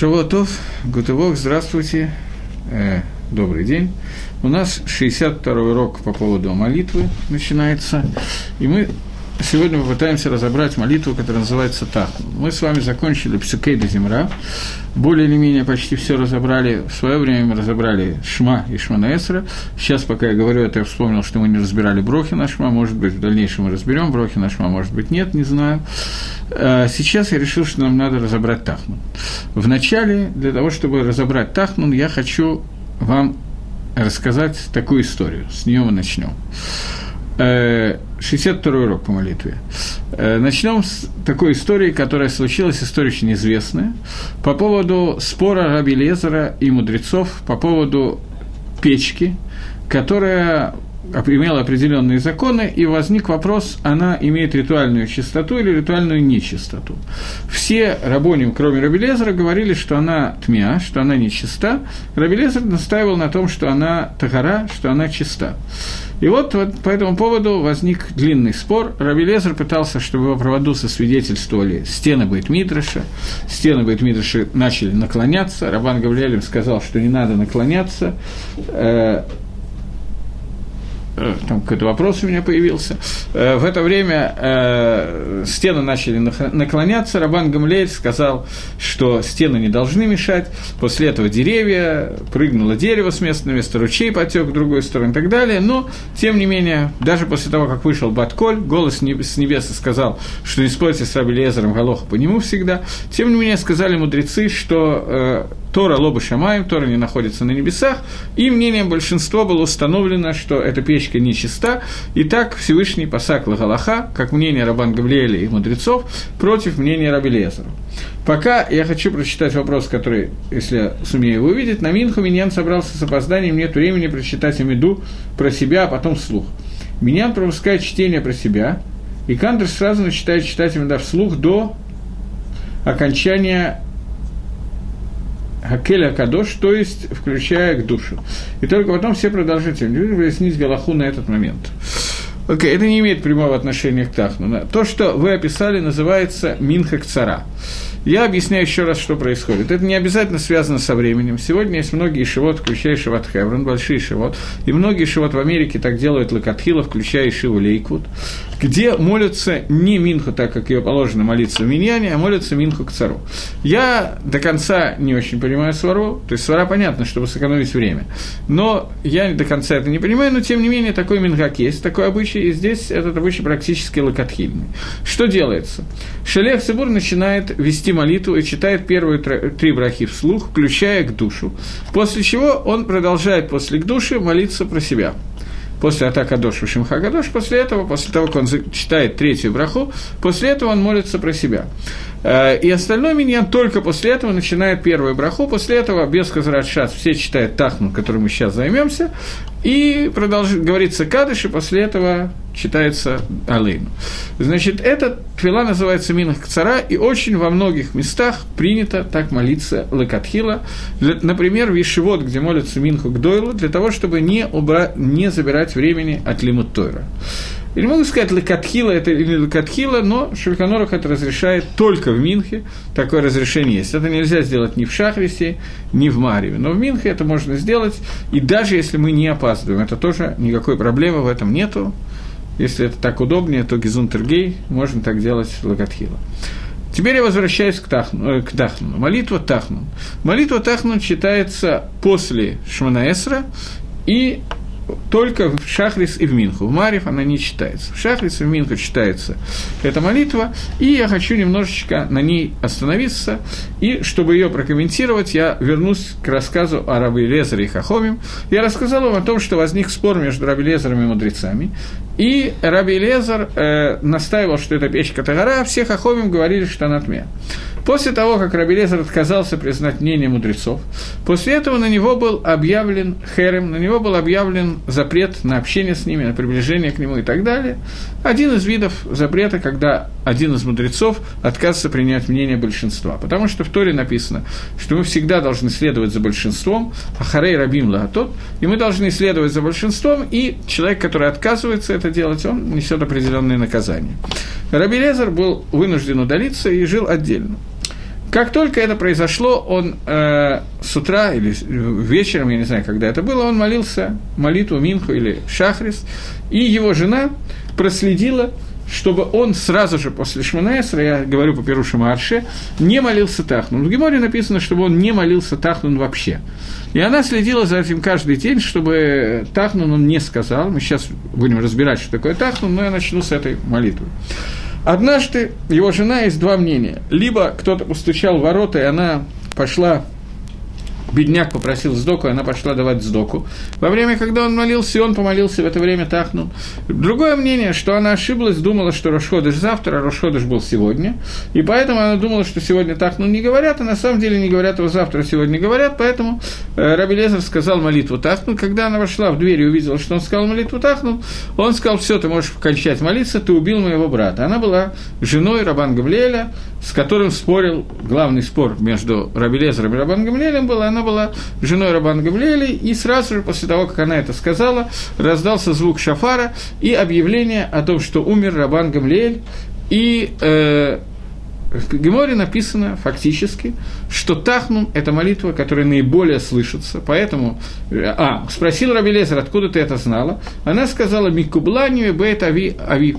Шавуатов, Гутывок, здравствуйте, э, добрый день. У нас 62-й урок по поводу молитвы начинается, и мы сегодня попытаемся разобрать молитву, которая называется Тахну. Мы с вами закончили Псукей до Земра, более или менее почти все разобрали. В свое время мы разобрали Шма и Шманаэсра. Сейчас, пока я говорю это, я вспомнил, что мы не разбирали Брохи на Шма. Может быть, в дальнейшем мы разберем Брохи на Шма, может быть, нет, не знаю. А сейчас я решил, что нам надо разобрать Тахнун. Вначале, для того, чтобы разобрать Тахнун, я хочу вам рассказать такую историю. С нее мы начнем. 62 э, урок по молитве. Э, начнем с такой истории, которая случилась, история очень известная, по поводу спора Раби Лезера и мудрецов по поводу печки, которая имела определенные законы, и возник вопрос, она имеет ритуальную чистоту или ритуальную нечистоту. Все рабоним, кроме Рабелезера, говорили, что она тмя, что она нечиста. Рабелезер настаивал на том, что она тагара, что она чиста. И вот, вот по этому поводу возник длинный спор. Рабелезер пытался, чтобы его проводу сосвидетельствовали стены Бейтмидраша. Стены Бейтмидраша начали наклоняться. Рабан Гавриэлем сказал, что не надо наклоняться. Э, там какой-то вопрос у меня появился. Э, в это время э, стены начали наклоняться. Рабан Гамлель сказал, что стены не должны мешать. После этого деревья, прыгнуло дерево с места на место, ручей потек в другую сторону и так далее. Но, тем не менее, даже после того, как вышел Батколь, голос с небеса сказал, что спорьте с Раби Лезером, Галоха по нему всегда. Тем не менее, сказали мудрецы, что Тора Лоба Шамаем, Тора не находится на небесах, и мнением большинства было установлено, что эта печка нечиста, и так Всевышний посак Лагалаха, как мнение Рабан Гавлиэля и мудрецов, против мнения Раби Лезера. Пока я хочу прочитать вопрос, который, если я сумею его увидеть, на Минху Миньян собрался с опозданием, нет времени прочитать Амиду про себя, а потом вслух. Миньян пропускает чтение про себя, и Кандер сразу начинает читать Амида вслух до окончания Хакеля Кадош, то есть включая к душу. И только потом все продолжительные выяснить Галаху на этот момент. Окей, okay, это не имеет прямого отношения к Тахну. То, что вы описали, называется Минхакцара. Я объясняю еще раз, что происходит. Это не обязательно связано со временем. Сегодня есть многие шивот, включая шивот Хеврон, большие шивот, и многие шивот в Америке так делают Лакатхила, включая шиву Лейквуд, где молятся не Минху, так как ее положено молиться в Миньяне, а молятся Минху к цару. Я до конца не очень понимаю свару, то есть свара понятно, чтобы сэкономить время, но я до конца это не понимаю, но тем не менее такой Минхак есть, такой обычай, и здесь этот обычай практически лакатхильный. Что делается? Шалех Цибур начинает вести вести молитву и читает первые три брахи вслух, включая к душу. После чего он продолжает после к душе молиться про себя. После атака Дош Шимха Гадош, после этого, после того, как он читает третью браху, после этого он молится про себя. Э, и остальной миньян только после этого начинает первую браху, после этого без Хазрат Шас все читают Тахну, которым мы сейчас займемся, и продолжит, говорится Кадыш, и после этого читается Алейну. Значит, эта твила называется Минах Кцара, и очень во многих местах принято так молиться Лекатхила. Например, в Ишивот, где молятся Минху Гдойлу, для того, чтобы не, убра... не забирать времени от Лимут Тойра. Не могу сказать, лекатхила это или лекатхила, но Шульханорах это разрешает только в Минхе. Такое разрешение есть. Это нельзя сделать ни в Шахрисе, ни в Марьеве. Но в Минхе это можно сделать. И даже если мы не опаздываем, это тоже никакой проблемы в этом нету. Если это так удобнее, то Гизунтергей можно так делать лекатхила. Теперь я возвращаюсь к, тахну, э, к Тахну. Молитва Тахну. Молитва Тахну читается после Шманаэсра и только в Шахрис и в Минху. В Марив она не читается. В Шахрис и в Минху читается эта молитва, и я хочу немножечко на ней остановиться, и чтобы ее прокомментировать, я вернусь к рассказу о Раби Лезере и Хахомим. Я рассказал вам о том, что возник спор между Раби Лезером и мудрецами, и Раби Лезер э, настаивал, что это печка Тагара, а все Хахомим говорили, что она тьме. После того, как Рабелезер отказался признать мнение мудрецов, после этого на него был объявлен херем, на него был объявлен запрет на общение с ними, на приближение к нему и так далее. Один из видов запрета, когда один из мудрецов отказывается принять мнение большинства. Потому что в Торе написано, что мы всегда должны следовать за большинством, а харей рабим лагатот, и мы должны следовать за большинством, и человек, который отказывается это делать, он несет определенные наказания. Рабелезер был вынужден удалиться и жил отдельно. Как только это произошло, он э, с утра или вечером, я не знаю, когда это было, он молился молитву Минху или Шахрис, и его жена проследила, чтобы он сразу же после Шманаэсра, я говорю по Перушу Арше, не молился Тахнун. В Геморе написано, чтобы он не молился Тахнун вообще. И она следила за этим каждый день, чтобы Тахнун он не сказал. Мы сейчас будем разбирать, что такое Тахнун, но я начну с этой молитвы. Однажды его жена есть два мнения. Либо кто-то постучал в ворота, и она пошла бедняк попросил сдоку, она пошла давать сдоку. Во время, когда он молился, он помолился в это время Тахнун. Другое мнение, что она ошиблась, думала, что Рошходыш завтра, а Рошходыш был сегодня, и поэтому она думала, что сегодня Тахнун не говорят, а на самом деле не говорят его завтра, а сегодня говорят, поэтому э, Раби Лезер сказал молитву Тахнун. Когда она вошла в дверь и увидела, что он сказал молитву Тахнун, он сказал, все, ты можешь кончать молиться, ты убил моего брата. Она была женой Рабан Гавлеля, с которым спорил, главный спор между Раби Лезером и Рабан Гавлелем был, она была женой Рабан Гавлели, и сразу же после того, как она это сказала, раздался звук шафара и объявление о том, что умер Рабан Гамлиэль, и э, в Геморе написано фактически, что Тахнун – это молитва, которая наиболее слышится, поэтому… А, спросил Раби Лезер, откуда ты это знала? Она сказала, «Микубланию бейт ави ави».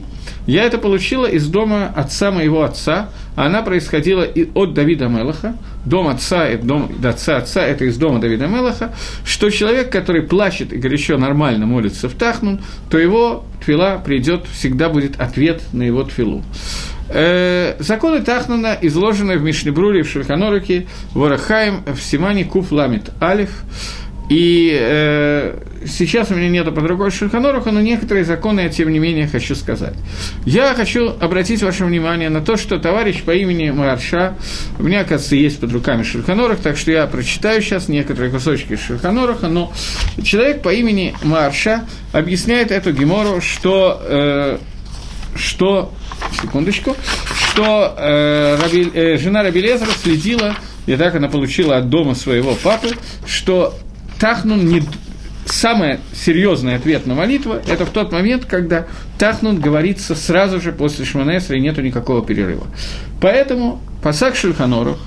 Я это получила из дома отца моего отца, она происходила от Давида Мелаха, дом отца, дом отца отца, это из дома Давида Мелаха, что человек, который плачет и горячо нормально молится в Тахнун, то его твила придет, всегда будет ответ на его твилу. Э, законы Тахнана изложены в Мишнебруре, в Шульханоруке, в Орахаем, в Симане Куф Ламит Алиф. И э, сейчас у меня нету под рукой Шульханоруха, но некоторые законы я, тем не менее, хочу сказать. Я хочу обратить ваше внимание на то, что товарищ по имени Марша, у меня, оказывается, есть под руками Шульханорух, так что я прочитаю сейчас некоторые кусочки Шульханоруха, но человек по имени Марша объясняет эту гемору, что, э, что секундочку, что э, Раби, э, жена Рабелезера следила, и так она получила от дома своего папы, что Тахнун не... Самая серьезная ответ на молитву – это в тот момент, когда Тахнун говорится сразу же после Шманесра, и нету никакого перерыва. Поэтому Пасак Шульханорух,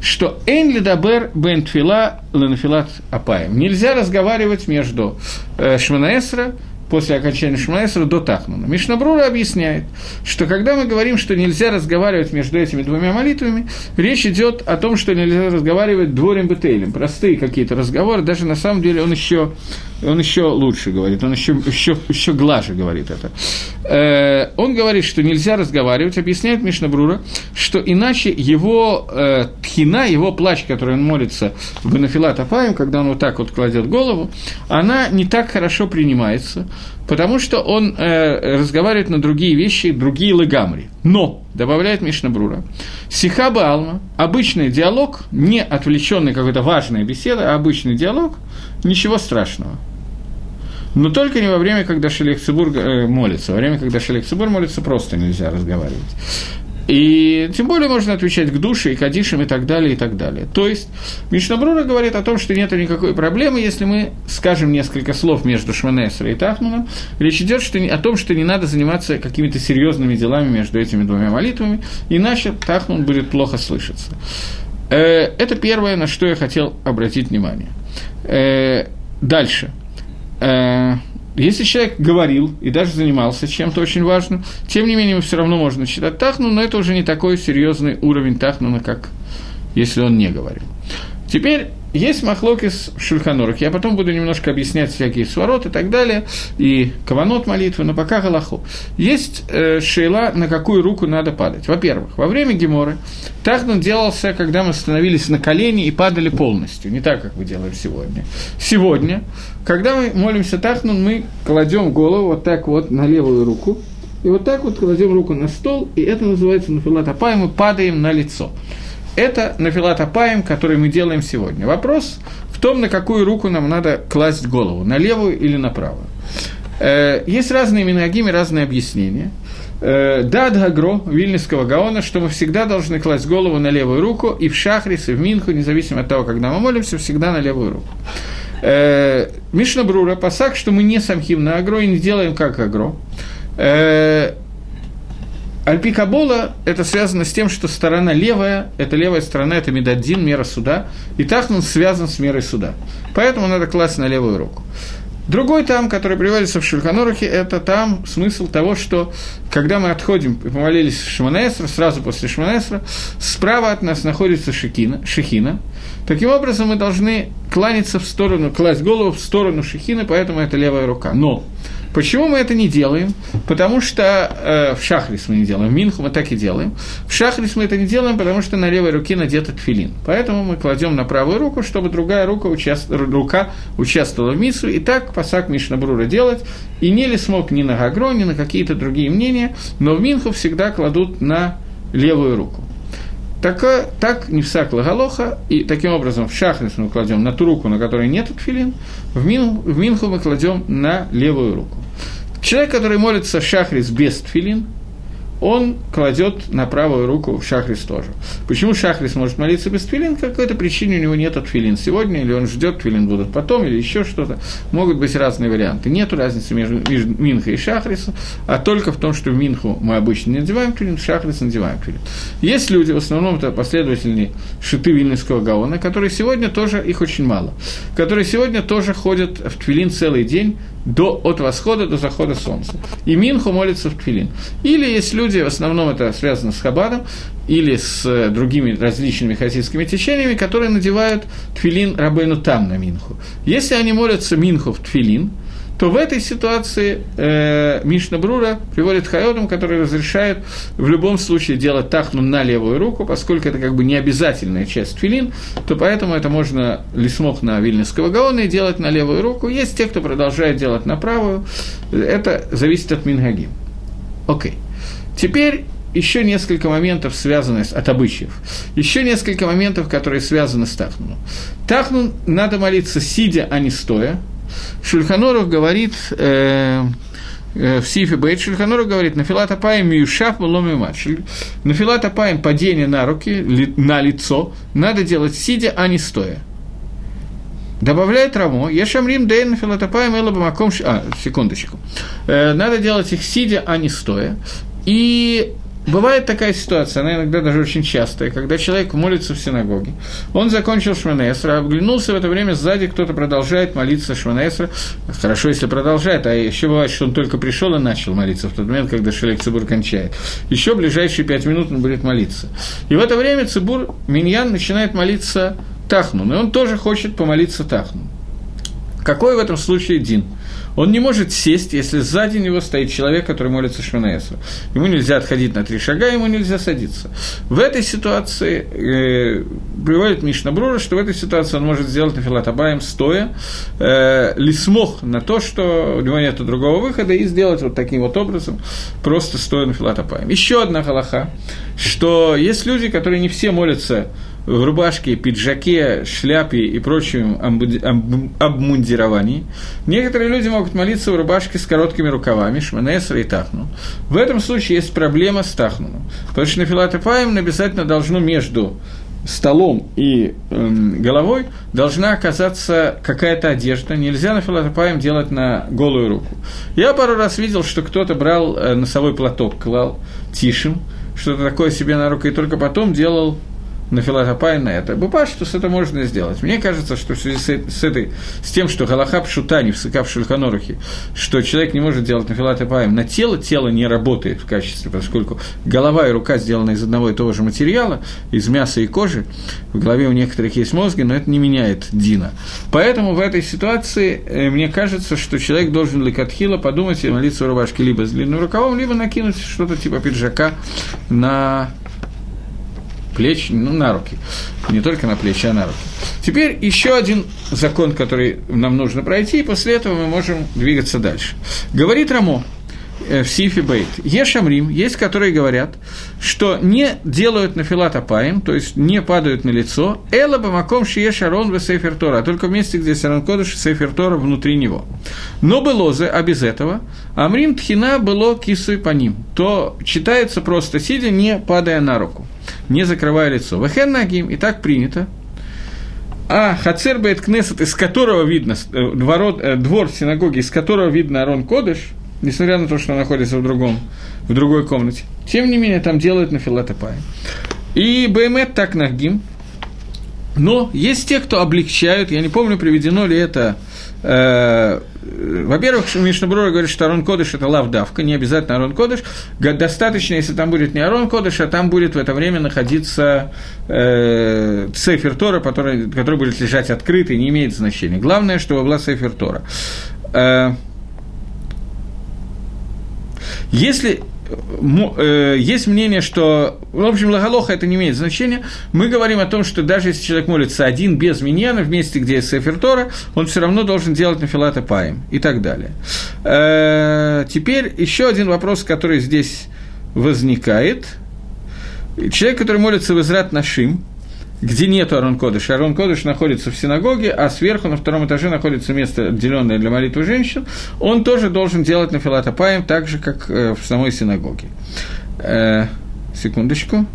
что «Эйн лидабер бен тфила ленафилат апаем». Нельзя разговаривать между э, Шманаэсра после окончания Шмаэсра до Тахнуна. Мишнабрура объясняет, что когда мы говорим, что нельзя разговаривать между этими двумя молитвами, речь идет о том, что нельзя разговаривать дворем бетейлем, простые какие-то разговоры, даже на самом деле он еще, он еще лучше говорит, он еще, еще, еще глаже говорит это. Э, он говорит, что нельзя разговаривать, объясняет Мишнабрура, что иначе его э, тхина, его плач, который он молится в Нафилат Апаем, когда он вот так вот кладет голову, она не так хорошо принимается, потому что он э, разговаривает на другие вещи, другие легамри. Но, добавляет Мишнабрура, Сихаба Алма, обычный диалог, не отвлеченный какой-то важная беседа, а обычный диалог, ничего страшного. Но только не во время, когда Шелех Цибур э, молится. Во время, когда Шелех Цибур молится, просто нельзя разговаривать. И тем более можно отвечать к душе и кадишам и так далее, и так далее. То есть Мишнабрура говорит о том, что нет никакой проблемы, если мы скажем несколько слов между Шманесра и Тахманом. Речь идет что, о том, что не надо заниматься какими-то серьезными делами между этими двумя молитвами, иначе Тахман будет плохо слышаться. Э, это первое, на что я хотел обратить внимание. Э, дальше. Если человек говорил и даже занимался чем-то очень важным, тем не менее, все равно можно считать тахну, но это уже не такой серьезный уровень тахнуна, как если он не говорил. Теперь есть махлокис в Шульханурах. Я потом буду немножко объяснять всякие свороты и так далее, и каванот молитвы, но пока галаху. Есть э, шейла, на какую руку надо падать. Во-первых, во время Геморы Тахнун делался, когда мы становились на колени и падали полностью, не так, как мы делаем сегодня. Сегодня, когда мы молимся Тахнун, мы кладем голову вот так вот на левую руку, и вот так вот кладем руку на стол, и это называется нафилат апай, мы падаем на лицо. Это нафилат апаем, который мы делаем сегодня. Вопрос в том, на какую руку нам надо класть голову, на левую или на правую. Э, есть разные минагимы, разные объяснения. Э, да, Дагро, Вильнюсского Гаона, что мы всегда должны класть голову на левую руку, и в Шахрис, и в Минху, независимо от того, когда мы молимся, всегда на левую руку. Э, Мишна Брура, пасак, что мы не самхим на агро и не делаем как агро. Альпикабола – это связано с тем, что сторона левая, это левая сторона, это медадин, мера суда, и Тахнун связан с мерой суда. Поэтому надо класть на левую руку. Другой там, который приводится в Шульханорухе, это там смысл того, что когда мы отходим и помолились в Шиманесра, сразу после Шиманесра, справа от нас находится Шехина, Шехина. Таким образом, мы должны кланяться в сторону, класть голову в сторону Шехины, поэтому это левая рука. Но Почему мы это не делаем? Потому что э, в шахрис мы не делаем, в Минху мы так и делаем. В шахрис мы это не делаем, потому что на левой руке надет тфилин. Поэтому мы кладем на правую руку, чтобы другая рука, участ... рука участвовала в миссу. И так пасак Мишнабрура делать. И не ли смог ни на Гагро, ни на какие-то другие мнения, но в Минху всегда кладут на левую руку. Так, так не всак лагалоха, и таким образом в шахрис мы кладем на ту руку, на которой нет тфилин, в, мин, в минху мы кладем на левую руку. Человек, который молится шахрис без тфилин, он кладет на правую руку в шахрис тоже. Почему шахрис может молиться без твилин? Какой-то причине у него нет твилин сегодня, или он ждет, твилин будут потом, или еще что-то. Могут быть разные варианты. Нет разницы между, между Минхой и Шахрисом, а только в том, что в Минху мы обычно не надеваем твилин, в Шахрис надеваем твилин. Есть люди, в основном это последовательные шиты Вильнюсского Гаона, которые сегодня тоже, их очень мало, которые сегодня тоже ходят в твилин целый день, до, от восхода до захода солнца. И Минху молится в Тфилин. Или есть люди, в основном это связано с Хабадом, или с э, другими различными хасидскими течениями, которые надевают Тфилин Рабейну там на Минху. Если они молятся Минху в Тфилин, то в этой ситуации э, Мишна Брура приводит Хайотам, который разрешает в любом случае делать тахну на левую руку, поскольку это как бы не обязательная часть филин, то поэтому это можно лисмох на Вильнюсского Гаона и делать на левую руку. Есть те, кто продолжает делать на правую. Это зависит от Мингаги. Окей. Теперь еще несколько моментов, связанных от обычаев. Еще несколько моментов, которые связаны с Тахнуном. Тахнун надо молиться сидя, а не стоя. Шульханоров говорит э, э, в Сифе Бейт, Шульханоров говорит, на филатопаем миюшав ломи матч. На филатопаем падение на руки, на лицо надо делать сидя, а не стоя. Добавляет Рамо, Ешамрим Дейн Филатопаем Элабамаком... А, секундочку. Э, надо делать их сидя, а не стоя. И Бывает такая ситуация, она иногда даже очень частая, когда человек молится в синагоге. Он закончил Шманесра, оглянулся в это время сзади, кто-то продолжает молиться Шманесра. Хорошо, если продолжает, а еще бывает, что он только пришел и начал молиться в тот момент, когда Шелек Цибур кончает. Еще ближайшие пять минут он будет молиться. И в это время Цибур, Миньян, начинает молиться Тахну, и он тоже хочет помолиться Тахну. Какой в этом случае Дин? Он не может сесть, если сзади него стоит человек, который молится Шманаэсу. Ему нельзя отходить на три шага, ему нельзя садиться. В этой ситуации э, приводит Мишна Брура, что в этой ситуации он может сделать на филатабаем стоя, э, лисмох на то, что у него нет другого выхода, и сделать вот таким вот образом, просто стоя на филатабаем. Еще одна галаха, что есть люди, которые не все молятся в рубашке, пиджаке, шляпе и прочем обмундировании. Некоторые люди могут молиться в рубашке с короткими рукавами, шманесра и тахну. В этом случае есть проблема с тахнуном. Потому что на филатепаем обязательно должно между столом и э, головой должна оказаться какая-то одежда. Нельзя на филатопаем делать на голую руку. Я пару раз видел, что кто-то брал э, носовой платок, клал тишим, что-то такое себе на руку, и только потом делал на филатопай на это. Бупаштус это можно сделать. Мне кажется, что в связи с, с, этой, с тем, что Галахаб Шута не всыка в Шульханорухе, что человек не может делать на филатопаем на тело, тело не работает в качестве, поскольку голова и рука сделаны из одного и того же материала, из мяса и кожи, в голове у некоторых есть мозги, но это не меняет Дина. Поэтому в этой ситуации э, мне кажется, что человек должен лекатхила подумать и молиться в рубашке либо с длинным рукавом, либо накинуть что-то типа пиджака на плеч, ну, на руки. Не только на плечи, а на руки. Теперь еще один закон, который нам нужно пройти, и после этого мы можем двигаться дальше. Говорит Рамо, э, в Сифи Бейт. Ешамрим, есть, которые говорят, что не делают на филатопаем, то есть не падают на лицо, эла бамаком шие шарон в сейфер Тора, а только в месте, где Саран Кодыш и сейфер Тора внутри него. Но было же, а без этого, амрим тхина было кисой по ним, то читается просто сидя, не падая на руку не закрывая лицо. Вахен нагим, и так принято. А Хацер Бейт Кнесет, из которого видно, э, ворот, э, двор синагоги, из которого видно Арон Кодыш, несмотря на то, что он находится в, другом, в другой комнате. Тем не менее, там делают на филатопаем. И Баймет так нагим. Но есть те, кто облегчают, я не помню, приведено ли это Э, во-первых, Мишнабрура говорит, что Арон Кодыш – это лавдавка, не обязательно Арон Кодыш. Достаточно, если там будет не Арон Кодыш, а там будет в это время находиться э, Цефер Тора, который, который будет лежать открытый, не имеет значения. Главное, чтобы была Цефер Тора. Э, если Э, есть мнение, что, в общем, лагалоха это не имеет значения. Мы говорим о том, что даже если человек молится один, без миньяна, в месте, где есть Сефер Тора, он все равно должен делать нафилата паем и так далее. Э, теперь еще один вопрос, который здесь возникает. Человек, который молится в Израт Нашим, где нет Арон Кодыш. Арон Кодыш находится в синагоге, а сверху на втором этаже находится место, отделенное для молитвы женщин. Он тоже должен делать на филатопаем так же, как э, в самой синагоге. Э, секундочку.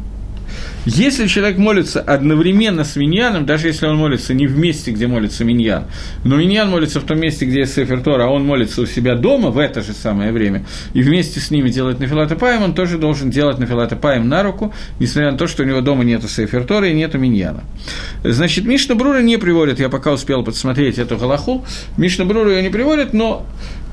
Если человек молится одновременно с миньяном, даже если он молится не в месте, где молится миньян, но миньян молится в том месте, где есть Сефер Тора, а он молится у себя дома в это же самое время, и вместе с ними делает нафилатопаем, он тоже должен делать нафилатопаем на руку, несмотря на то, что у него дома нету Сефер Тора и нету миньяна. Значит, Мишна Брура не приводит, я пока успел подсмотреть эту галаху, Мишна Брура ее не приводит, но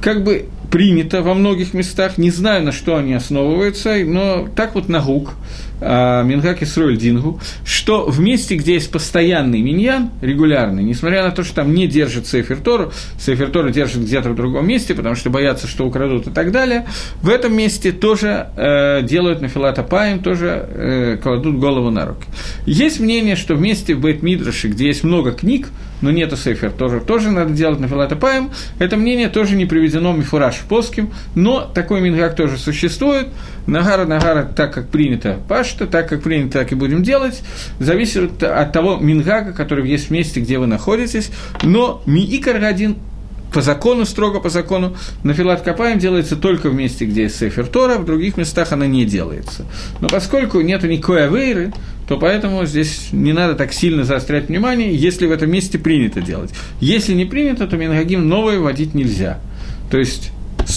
как бы принято во многих местах, не знаю, на что они основываются, но так вот нагук, а, Мингак Исруэль Дингу, что в месте, где есть постоянный миньян, регулярный, несмотря на то, что там не держит Сейфер Тору, Сейфер Тору держит где-то в другом месте, потому что боятся, что украдут и так далее, в этом месте тоже э, делают на филатопаем, тоже э, кладут голову на руки. Есть мнение, что в месте в Бейт Мидраше, где есть много книг, но нету Сейфер, тоже, тоже надо делать на филатопаем. Это мнение тоже не приведено Мифураж в Поским, но такой мингак тоже существует. Нагара, Нагара, так как принято Пашта, так как принято, так и будем делать, зависит от того мингага, который есть в месте, где вы находитесь. Но Миикар один по закону, строго по закону, нафилат капаем делается только в месте, где есть Сефер Тора, в других местах она не делается. Но поскольку нет никакой авейры, то поэтому здесь не надо так сильно заострять внимание, если в этом месте принято делать. Если не принято, то Мингагим новое вводить нельзя. То есть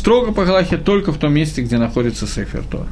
строго по Галахе только в том месте, где находится Сефер Тора.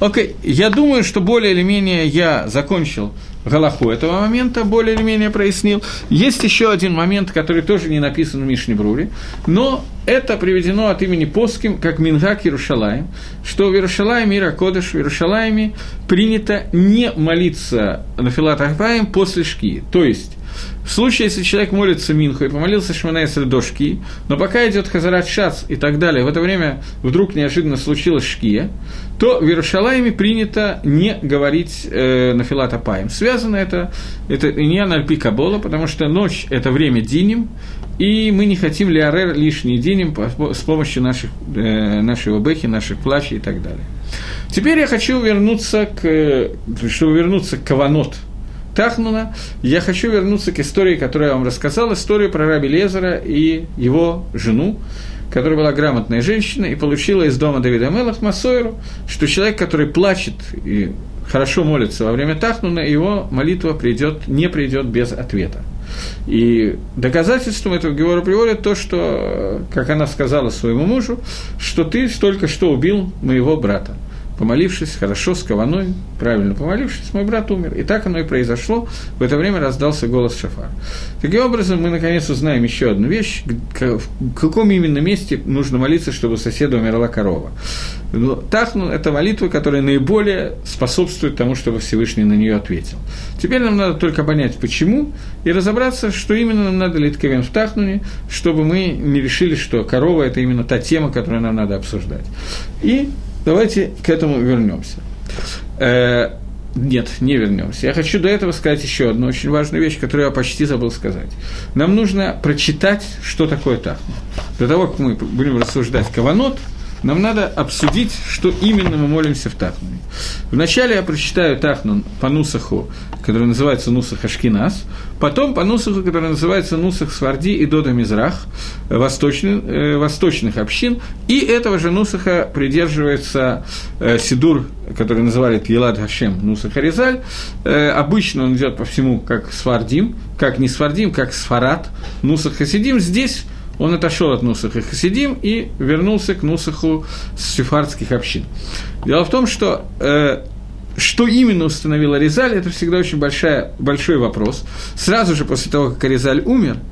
Окей, я думаю, что более или менее я закончил Галаху этого момента, более или менее прояснил. Есть еще один момент, который тоже не написан в Мишне Бруре, но это приведено от имени Поским, как Мингак Иерушалаем, что в Иерушалаеме, Ира Кодыш, в Иерушалаеме принято не молиться на Филат Ахбаем после шки. То есть, в случае, если человек молится Минху и помолился Шманайсер до Шки, но пока идет Хазарат Шац и так далее, в это время вдруг неожиданно случилось Шкия, то в Иерушалайме принято не говорить э, на Филат Апаем. Связано это, это не Альпи Кабола, потому что ночь – это время Диним, и мы не хотим Лиарер лишний Диним с помощью наших, э, нашего Бехи, наших плачей и так далее. Теперь я хочу вернуться к, чтобы вернуться к Каванот – Тахнуна, я хочу вернуться к истории, которую я вам рассказал, историю про Раби Лезера и его жену, которая была грамотная женщина и получила из дома Давида Мелах Масойру, что человек, который плачет и хорошо молится во время Тахнуна, его молитва придет, не придет без ответа. И доказательством этого Геора приводит то, что, как она сказала своему мужу, что ты только что убил моего брата помолившись хорошо, с кованой, правильно помолившись, мой брат умер. И так оно и произошло. В это время раздался голос Шафар. Таким образом, мы наконец узнаем еще одну вещь, в каком именно месте нужно молиться, чтобы соседа умерла корова. Тахну – это молитва, которая наиболее способствует тому, чтобы Всевышний на нее ответил. Теперь нам надо только понять, почему, и разобраться, что именно нам надо литковем в Тахнуне, чтобы мы не решили, что корова – это именно та тема, которую нам надо обсуждать. И Давайте к этому вернемся. Э, нет, не вернемся. Я хочу до этого сказать еще одну очень важную вещь, которую я почти забыл сказать. Нам нужно прочитать, что такое тахна. До того, как мы будем рассуждать каванот, нам надо обсудить, что именно мы молимся в Тахнуне. Вначале я прочитаю Тахнун по Нусаху, который называется Нусах Ашкинас, потом по Нусаху, который называется Нусах Сварди и Дода Мизрах, восточных, э, восточных общин, и этого же Нусаха придерживается э, Сидур, который называли Елад Хашем Нусах Аризаль. Э, обычно он идет по всему как Свардим, как не Свардим, как Сфарат, Нусах Хасидим. Здесь он отошел от Нусаха Хасидим и вернулся к Нусаху сефардских общин. Дело в том, что э, что именно установила Резаль, это всегда очень большая, большой вопрос. Сразу же после того, как Резаль умер –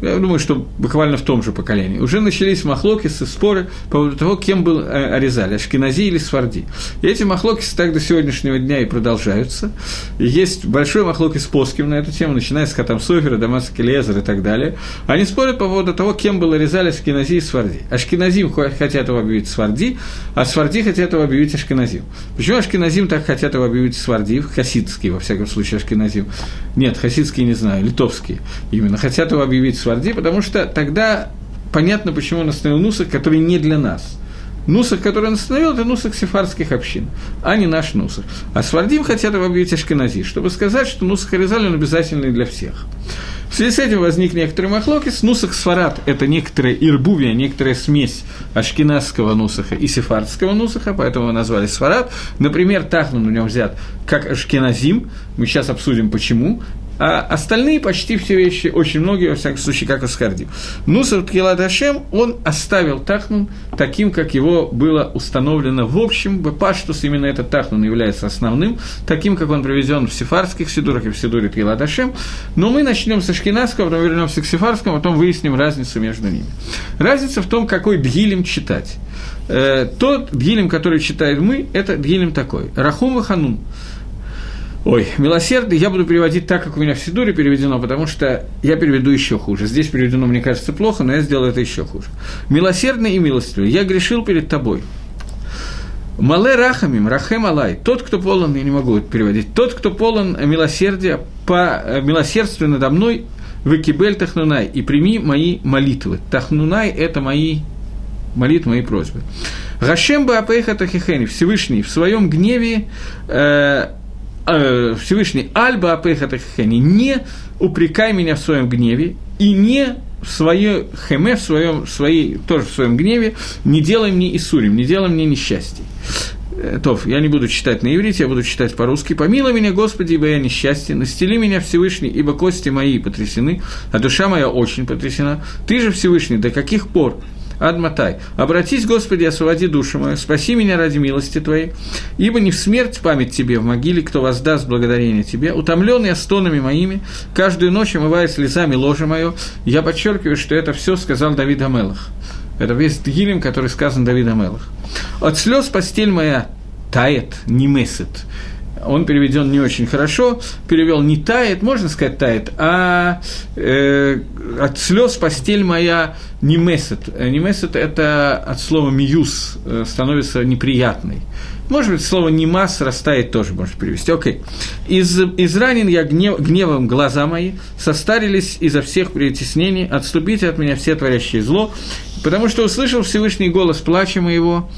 я думаю, что буквально в том же поколении, уже начались махлокисы, споры по поводу того, кем был э, Аризаль, Ашкинази или Сварди. И эти махлокисы так до сегодняшнего дня и продолжаются. И есть большой махлокис Поским на эту тему, начиная с Хатам Софера, Дамаса Келезер и так далее. Они спорят по поводу того, кем был Аризаль, Ашкинази и Сварди. Ашкиназим хотят его объявить Сварди, а Сварди хотят его объявить Ашкиназим. Почему Ашкиназим так хотят его объявить Сварди, хасидский, во всяком случае, Ашкиназим? Нет, хасидский не знаю, литовский именно. Хотят его объявить Сварди, потому что тогда понятно, почему он остановил Нусах, который не для нас. Нусах, который он остановил, это Нусах сефарских общин, а не наш Нусах. А Свардим хотят его объявить Ашкенази, чтобы сказать, что Нусах Аризаль он обязательный для всех. В связи с этим возник некоторый махлокис. Нусах сварат – это некоторая ирбувия, некоторая смесь ашкеназского нусаха и сефардского нусаха, поэтому его назвали сварат. Например, Тахнун в нем взят как ашкеназим, мы сейчас обсудим почему, а остальные почти все вещи, очень многие, во всяком случае, как Аскарди. Нусар Ткилат Хашем, он оставил Тахнун таким, как его было установлено в общем. Паштус именно этот Тахнун является основным, таким, как он приведен в сефарских сидурах и в сидуре Ткилат Хашем. Но мы начнем со Шкинадского, потом вернемся к сефарскому, потом выясним разницу между ними. Разница в том, какой дгилем читать. Э, тот дгилем, который читаем мы, это дгилем такой. Рахум Ваханун. Ой, милосердный я буду переводить так, как у меня в Сидуре переведено, потому что я переведу еще хуже. Здесь переведено, мне кажется, плохо, но я сделаю это еще хуже. Милосердный и милостивый. Я грешил перед тобой. Мале рахамим, рахем алай, тот, кто полон, я не могу переводить, тот, кто полон милосердия, по, э, милосердстве надо мной, выкибель тахнунай, и прими мои молитвы. Тахнунай – это мои молитвы, мои просьбы. Гашем бы тахихени, Всевышний в своем гневе э, э, Всевышний Альба Апехатахени, не упрекай меня в своем гневе и не в своей хеме, в своем, своей, тоже в своем гневе, не делай мне Исурим, не делай мне несчастье. Э, Тов, я не буду читать на иврите, я буду читать по-русски. «Помилуй меня, Господи, ибо я несчастье, настели меня Всевышний, ибо кости мои потрясены, а душа моя очень потрясена. Ты же Всевышний, до каких пор Адматай. Обратись, Господи, освободи душу мою, спаси меня ради милости Твоей, ибо не в смерть память Тебе в могиле, кто воздаст благодарение Тебе, утомленный стонами моими, каждую ночь омывая слезами ложе мое, я подчеркиваю, что это все сказал Давид Амелах. Это весь Тгилем, который сказан Давид Амелах. От слез постель моя тает, не месит он переведен не очень хорошо, перевел не тает, можно сказать тает, а э, от слез постель моя не месет. Не месет – это от слова миюс, э, становится неприятной. Может быть, слово «немас» растает тоже можно перевести. Окей. Из, изранен я гнев, гневом глаза мои, состарились изо всех притеснений, отступите от меня все творящие зло, потому что услышал Всевышний голос плача моего,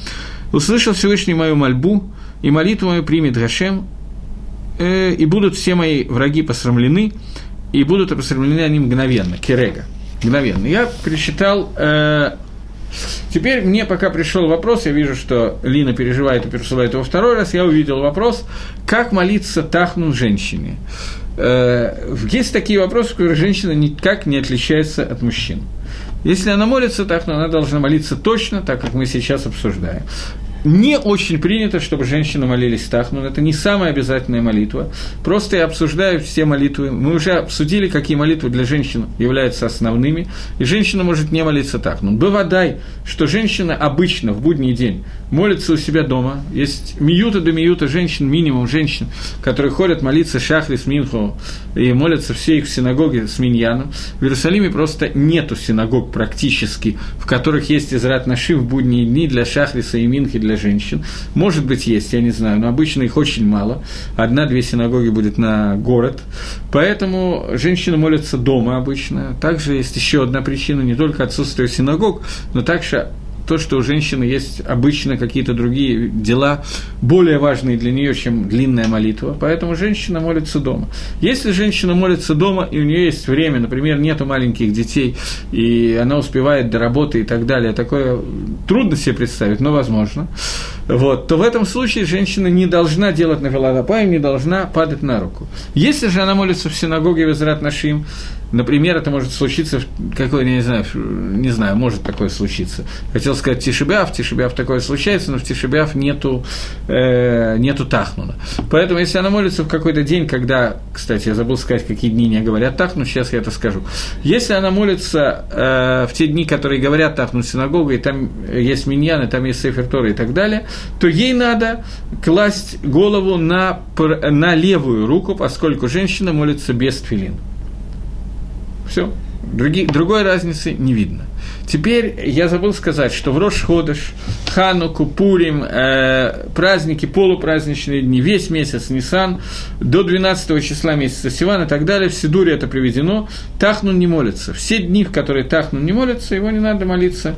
услышал Всевышний мою мольбу, и молитву мою примет Гашем, э, и будут все мои враги посрамлены, и будут посрамлены они мгновенно, керега, мгновенно. Я пересчитал э, Теперь мне пока пришел вопрос, я вижу, что Лина переживает и пересылает его второй раз, я увидел вопрос, как молиться тахну женщине. Э, есть такие вопросы, в которых женщина никак не отличается от мужчин. Если она молится так, но она должна молиться точно, так как мы сейчас обсуждаем не очень принято, чтобы женщины молились так, но это не самая обязательная молитва. Просто я обсуждаю все молитвы. Мы уже обсудили, какие молитвы для женщин являются основными, и женщина может не молиться так. Но бывадай, что женщина обычно в будний день молится у себя дома. Есть миюта до миюта женщин, минимум женщин, которые ходят молиться шахрис минху и молятся все их в синагоге с миньяном. В Иерусалиме просто нету синагог практически, в которых есть израт наши в будние дни для шахриса и минхи для женщин. Может быть, есть, я не знаю, но обычно их очень мало. Одна-две синагоги будет на город. Поэтому женщины молятся дома обычно. Также есть еще одна причина, не только отсутствие синагог, но также то, что у женщины есть обычно какие-то другие дела, более важные для нее, чем длинная молитва. Поэтому женщина молится дома. Если женщина молится дома, и у нее есть время, например, нету маленьких детей, и она успевает до работы и так далее, такое трудно себе представить, но возможно. Вот, то в этом случае женщина не должна делать на Веладапаем, не должна падать на руку. Если же она молится в синагоге в Израт Нашим, Например, это может случиться, какой, не знаю, не знаю, может такое случиться. Хотел сказать Тишибяв, Тишибяв такое случается, но в Тишибяв нету, э, нету Тахнуна. Поэтому, если она молится в какой-то день, когда, кстати, я забыл сказать, какие дни не говорят Тахну, сейчас я это скажу. Если она молится э, в те дни, которые говорят Тахну синагога, и там есть миньян, и там есть Сефер Тора и так далее, то ей надо класть голову на, на левую руку, поскольку женщина молится без тфилин. Все. Други, другой разницы не видно. Теперь я забыл сказать, что в Рош-Ходыш, Хануку, Пурим, э, праздники, полупраздничные дни, весь месяц Нисан, до 12 числа месяца Сиван и так далее, в Сидуре это приведено, Тахнун не молится. Все дни, в которые Тахнун не молится, его не надо молиться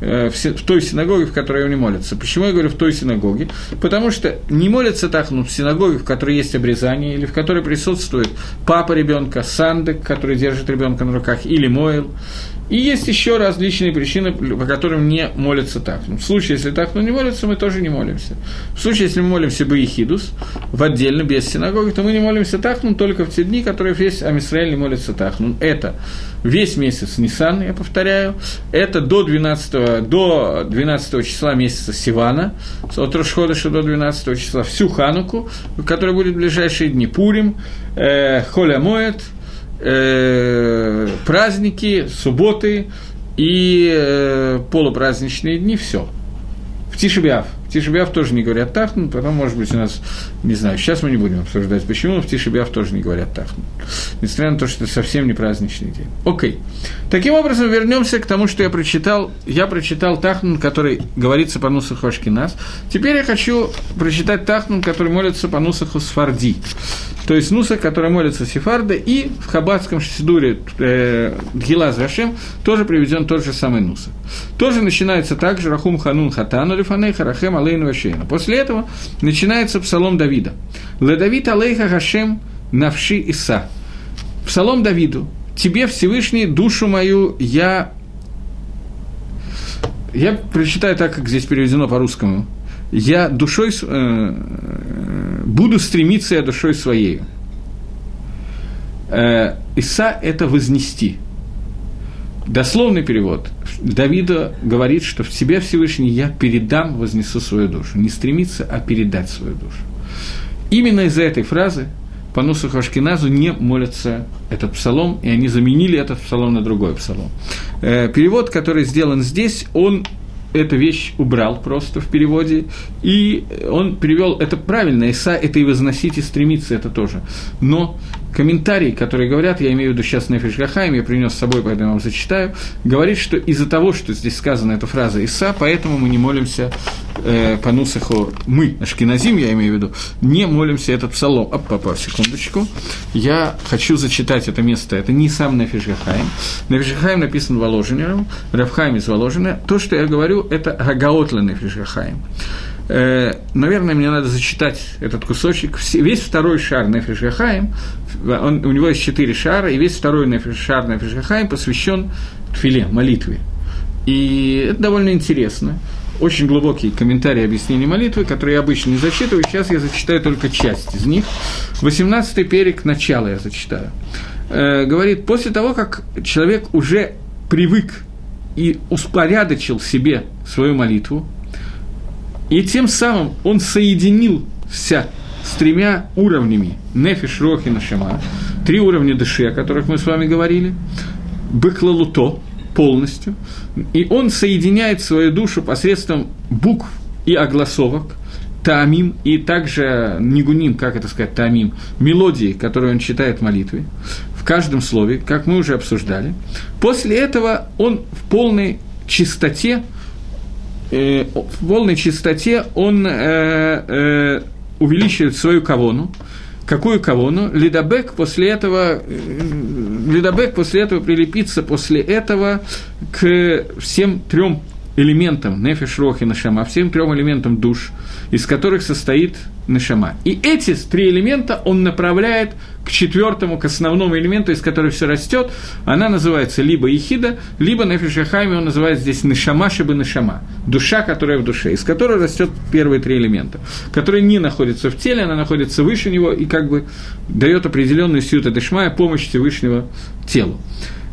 в той синагоге, в которой он не молится. Почему я говорю в той синагоге? Потому что не молится так ну, в синагоге, в которой есть обрезание, или в которой присутствует папа ребенка, сандек, который держит ребенка на руках, или мойл, и есть еще различные причины, по которым не молятся так. В случае, если так, но не молятся, мы тоже не молимся. В случае, если мы молимся Баихидус, в отдельно, без синагоги, то мы не молимся так, но только в те дни, которые весь Амисраэль не молится. Ну, это весь месяц Нисан, я повторяю, это до 12, до 12 числа месяца Сивана, от Рошходыша до 12 числа, всю Хануку, которая будет в ближайшие дни, Пурим, э, Холя Моет – э, праздники, субботы и э, полупраздничные дни, все. В Тишебиав. В Тишебиав тоже не говорят Тахну, потом, может быть, у нас, не знаю, сейчас мы не будем обсуждать, почему, но в Тишебиав тоже не говорят Тахну. Несмотря на то, что это совсем не праздничный день. Окей. Таким образом, вернемся к тому, что я прочитал. Я прочитал Тахнун, который говорится по Нусаху Ашкинас. Теперь я хочу прочитать Тахнун, который молится по Нусаху Сфарди то есть Нусах, который молится Сефарда, и в Хабадском Сидуре э, Гилаз Рашем тоже приведен тот же самый Нусах. Тоже начинается так же Рахум Ханун Хатану Лифаней Харахем Алейну Вашейну. После этого начинается псалом Давида. Ледавид Алейха Хашем Навши Иса. Псалом Давиду. Тебе, Всевышний, душу мою я... Я прочитаю так, как здесь переведено по-русскому я душой, э, буду стремиться я душой своей. Э, Иса – это вознести. Дословный перевод. Давида говорит, что в себе Всевышний я передам, вознесу свою душу. Не стремиться, а передать свою душу. Именно из-за этой фразы по Нусаху Ашкиназу не молятся этот псалом, и они заменили этот псалом на другой псалом. Э, перевод, который сделан здесь, он эту вещь убрал просто в переводе, и он перевел это правильно, Иса – это и возносить, и стремиться, это тоже. Но комментарии, которые говорят, я имею в виду сейчас Нефиш Гахаим, я принес с собой, поэтому я вам зачитаю, говорит, что из-за того, что здесь сказана эта фраза Иса, поэтому мы не молимся э, по Нусаху, мы, Ашкиназим, я имею в виду, не молимся этот псалом. Оп, папа, секундочку. Я хочу зачитать это место, это не сам Нефиш Гахаим. Нефиш Гахаим написан Воложенером, Равхайм из Воложенера. То, что я говорю, это Гагаотла Нефиш Гахаим. Э, наверное, мне надо зачитать этот кусочек. Весь второй шар Нефиш Гахаим, он, у него есть четыре шара, и весь второй шар Нефиш Гахаим посвящен тфиле, молитве. И это довольно интересно. Очень глубокие комментарии объяснения молитвы, которые я обычно не зачитываю. Сейчас я зачитаю только часть из них. 18-й перек, начало я зачитаю. Э, говорит, после того, как человек уже привык и успорядочил себе свою молитву, и тем самым он соединился с тремя уровнями. Нефиш, Рохи, Нашама, три уровня души, о которых мы с вами говорили, Быклалуто полностью, и он соединяет свою душу посредством букв и огласовок, таамим, и также нигуним, как это сказать, таамим, мелодии, которые он читает в молитве, в каждом слове, как мы уже обсуждали. После этого он в полной чистоте э, в полной чистоте он э, э, увеличивает свою кавону. Какую кавону? Лидабек после этого, э, Лидабек после этого прилепится после этого к всем трем элементам нефиш, рох и нашама, всем трем элементам душ, из которых состоит нашама. И эти три элемента он направляет к четвертому, к основному элементу, из которого все растет. Она называется либо ехида, либо нефиш он называет здесь нишама, шибы нишама, душа, которая в душе, из которой растет первые три элемента, которые не находятся в теле, она находится выше него и как бы дает определенную сиюта дешмая, помощь Всевышнего телу.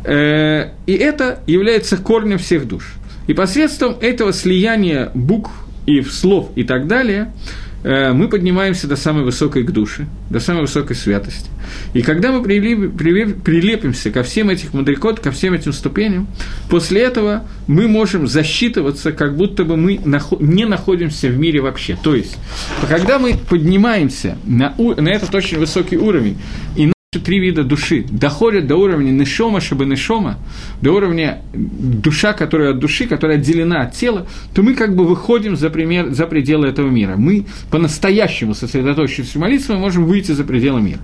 Э, и это является корнем всех душ. И посредством этого слияния букв и слов и так далее – Э, мы поднимаемся до самой высокой к душе, до самой высокой святости. И когда мы прилепимся ко всем этим мудрикот, ко всем этим ступеням, после этого мы можем засчитываться, как будто бы мы не находимся в мире вообще. То есть, когда мы поднимаемся на, на этот очень высокий уровень, и три вида души доходят до уровня нешома, чтобы нешома, до уровня душа, которая от души, которая отделена от тела, то мы как бы выходим за, пример, за пределы этого мира. Мы по-настоящему сосредоточившись в молитве, мы можем выйти за пределы мира.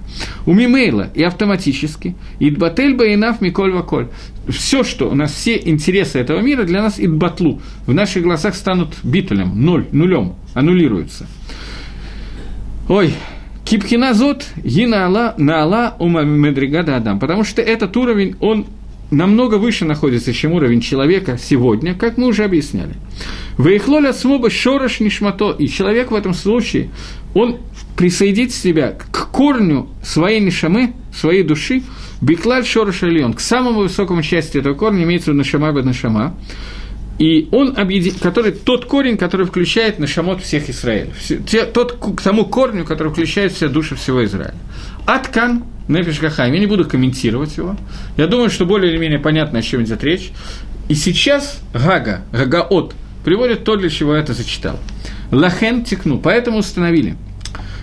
У Мимейла и автоматически, и Идбатель Баинав Миколь Ваколь. Все, что у нас, все интересы этого мира для нас Идбатлу. В наших глазах станут битулем, ноль, нулем, аннулируются. Ой, Кипхина зот, гина ала, на ала ума медригада адам. Потому что этот уровень, он намного выше находится, чем уровень человека сегодня, как мы уже объясняли. Выехлоля смоба шорош нишмато, и человек в этом случае, он присоединит себя к корню своей нишамы, своей души, биклаль шорош к самому высокому части этого корня, имеется нишама бе нишама, и он объедин... который, тот корень, который включает на шамот всех Израиля. Те, тот, к тому корню, который включает все души всего Израиля. Аткан, Нефиш Гахайм, я не буду комментировать его. Я думаю, что более или менее понятно, о чем идет речь. И сейчас Гага, Гагаот, приводит то, для чего я это зачитал. Лахен текну, поэтому установили.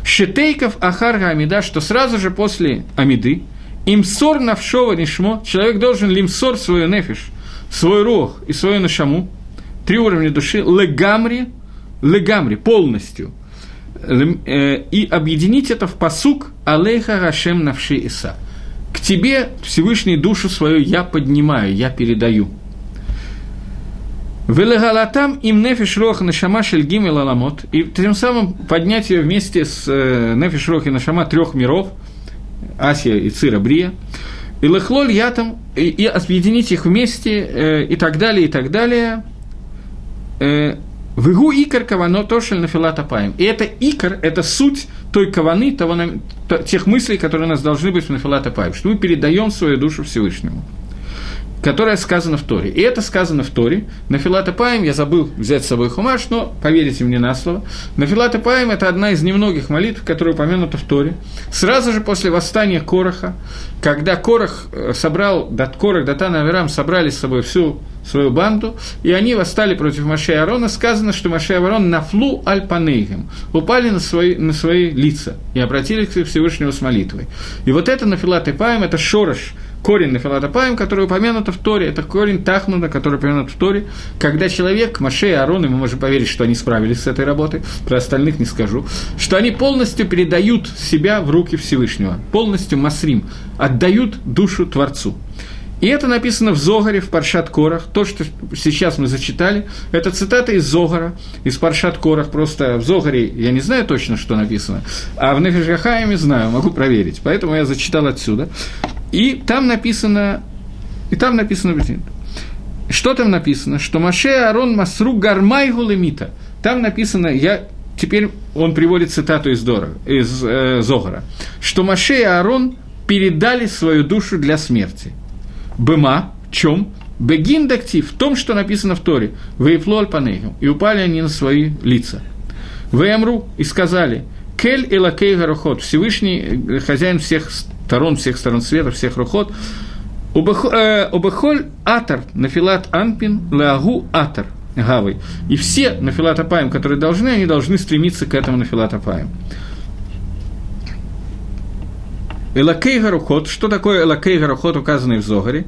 Шетейков Ахарга Амида, что сразу же после Амиды, имсор навшова нишмо, человек должен лимсор свою нефиш – свой рог и свою нашаму, три уровня души, легамри, легамри, полностью, э, и объединить это в посук Алейха Рашем Навши Иса. К тебе, Всевышний, душу свою я поднимаю, я передаю. Велегалатам им нефиш рох нашама шельгим и лаламот. И тем самым поднять ее вместе с э, нефиш рох и нашама трех миров, Асия и Цира Брия – и лехлоль ятам, и, и объединить их вместе, э, и так далее, и так далее. Э, Вегу икор кавано тошель нафилата паем. И это икор, это суть той каваны, того, тех мыслей, которые у нас должны быть в нафилата паем, что мы передаем свою душу Всевышнему которое сказано в Торе. И это сказано в Торе. На Филатопаем я забыл взять с собой хумаш, но поверите мне на слово. На Филатопаем это одна из немногих молитв, которая упомянута в Торе. Сразу же после восстания Короха, когда Корох э, собрал, Корох, Датан и Аверам собрали с собой всю свою банду, и они восстали против Маше и Арона, сказано, что Маше и Арон нафлу аль панейгем, упали на свои, на свои лица и обратились к Всевышнему с молитвой. И вот это на Филатопаем, это шорош – корень Нафилатопаем, который упомянут в Торе, это корень Тахнуда, который упомянут в Торе, когда человек, Маше и Арон, и мы можем поверить, что они справились с этой работой, про остальных не скажу, что они полностью передают себя в руки Всевышнего, полностью Масрим, отдают душу Творцу. И это написано в Зогаре, в Паршат Корах. То, что сейчас мы зачитали, это цитата из Зогара, из Паршат Корах. Просто в Зогаре я не знаю точно, что написано, а в Нефишахаяме знаю, могу проверить. Поэтому я зачитал отсюда. И там написано, и там написано, что там написано? Что Маше Арон Масру Гармай Гулемита. Там написано, я теперь он приводит цитату из, Дора, из э, Зогара, что Маше и Аарон передали свою душу для смерти. Быма, в чем? Бегин дактив, в том, что написано в Торе, Вейфло Альпанейхам, и упали они на свои лица. Вейамру, и сказали, Кель и Лакей Гарохот, Всевышний э, хозяин всех сторон, всех сторон света, всех рухот. Убахоль э, атар нафилат анпин лагу атар гавой. И все нафилат апаем, которые должны, они должны стремиться к этому нафилат апаем. Элакей Гарухот, что такое Элакей Гарухот, указанный в Зогаре,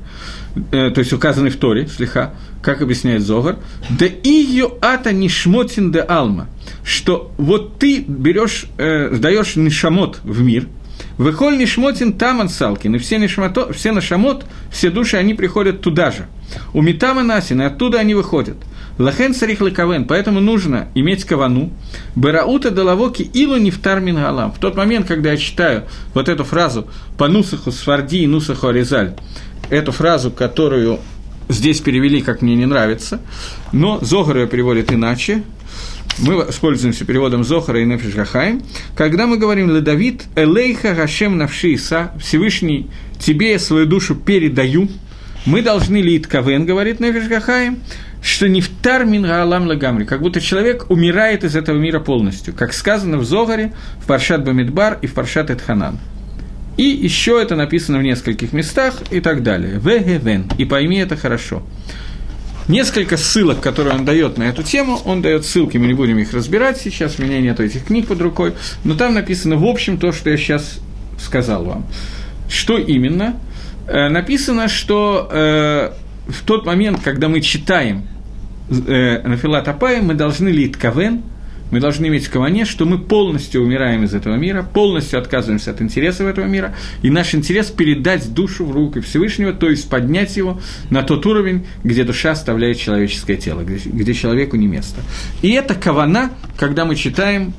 э, то есть указанный в Торе, слегка, как объясняет Зогар, да ее ата нишмотин де алма, что вот ты берешь, э, даешь нишамот в мир – Выхоль нишмотин таман салкин, и все, нишмато, все нашамот, все души, они приходят туда же. У Митама Насин, и оттуда они выходят. Лахен царих лекавен, поэтому нужно иметь кавану. Бераута далавоки илу нефтар мин галам. В тот момент, когда я читаю вот эту фразу по нусаху сварди и нусаху аризаль, эту фразу, которую здесь перевели, как мне не нравится, но Зогар ее переводит иначе, мы используемся переводом Зохара и Нефиш Гахаим, когда мы говорим «Ледавид элейха гашем навши Иса», Всевышний, тебе я свою душу передаю, мы должны ли Кавен, говорит Нефиш Гахаим, что не втар мин гаалам лагамри, как будто человек умирает из этого мира полностью, как сказано в Зогаре, в Паршат Бамидбар и в Паршат Эдханан. И еще это написано в нескольких местах и так далее. Вегевен. И пойми это хорошо. Несколько ссылок, которые он дает на эту тему, он дает ссылки, мы не будем их разбирать сейчас, у меня нет этих книг под рукой, но там написано в общем то, что я сейчас сказал вам. Что именно? Э, написано, что э, в тот момент, когда мы читаем э, Нафилат Апая, мы должны лить кавен, мы должны иметь в каване, что мы полностью умираем из этого мира, полностью отказываемся от интересов этого мира, и наш интерес передать душу в руки Всевышнего, то есть поднять его на тот уровень, где душа оставляет человеческое тело, где, где человеку не место. И это кавана, когда мы читаем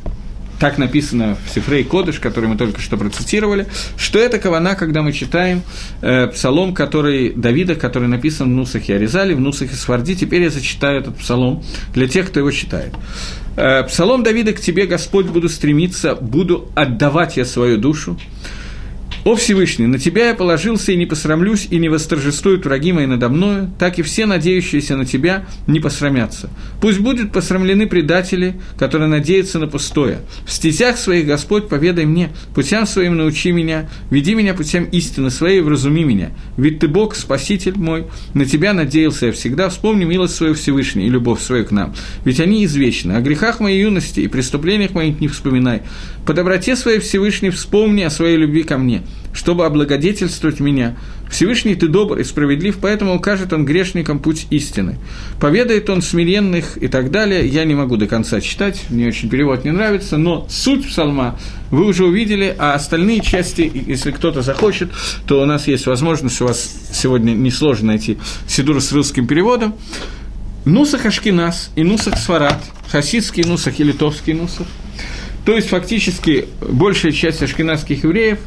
так написано в Сифрей Кодыш, который мы только что процитировали, что это кавана, когда мы читаем э, псалом который, Давида, который написан в Нусахе Аризали, в Нусахе Сварди. Теперь я зачитаю этот псалом для тех, кто его читает. Э, псалом Давида «К тебе, Господь, буду стремиться, буду отдавать я свою душу». «О Всевышний, на Тебя я положился и не посрамлюсь, и не восторжествуют враги мои надо мною, так и все надеющиеся на Тебя не посрамятся. Пусть будут посрамлены предатели, которые надеются на пустое. В стезях своих, Господь, поведай мне, путям своим научи меня, веди меня путям истины своей, вразуми меня. Ведь Ты Бог, Спаситель мой, на Тебя надеялся я всегда, вспомни милость свою Всевышний и любовь свою к нам. Ведь они извечны. О грехах моей юности и преступлениях моих не вспоминай. По доброте своей Всевышний вспомни о своей любви ко мне, чтобы облагодетельствовать меня. Всевышний ты добр и справедлив, поэтому укажет он грешникам путь истины. Поведает он смиренных и так далее. Я не могу до конца читать, мне очень перевод не нравится, но суть псалма вы уже увидели, а остальные части, если кто-то захочет, то у нас есть возможность, у вас сегодня несложно найти Сидур с русским переводом. Нусах Ашкинас и Нусах Сварат, хасидский Нусах и литовский Нусах – то есть, фактически, большая часть ашкенадских евреев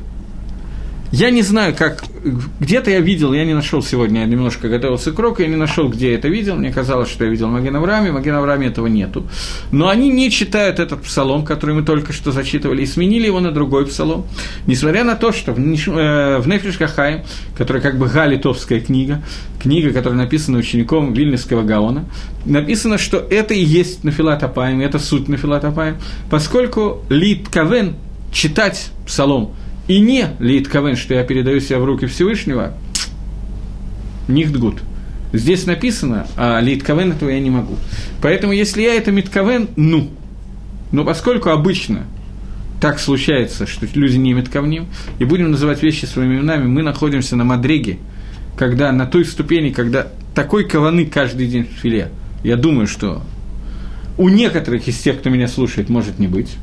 я не знаю, как... Где-то я видел, я не нашел сегодня, я немножко готовился к уроку, я не нашел, где я это видел. Мне казалось, что я видел Маген Аврааме, Маген Аврааме этого нету. Но они не читают этот псалом, который мы только что зачитывали, и сменили его на другой псалом. Несмотря на то, что в, э, в Кахаим, которая как бы галитовская книга, книга, которая написана учеником Вильнюсского Гаона, написано, что это и есть Нафилат Апаем, это суть Нафилат Апаем, поскольку Лит Кавен читать псалом – и не Лейтковен, что я передаю себя в руки Всевышнего, Нихдгуд. Здесь написано, а Лейтковен этого я не могу. Поэтому, если я это Митковен, ну. Но поскольку обычно так случается, что люди не Митковним, и будем называть вещи своими именами, мы находимся на Мадриге, когда на той ступени, когда такой каваны каждый день в филе, я думаю, что у некоторых из тех, кто меня слушает, может не быть,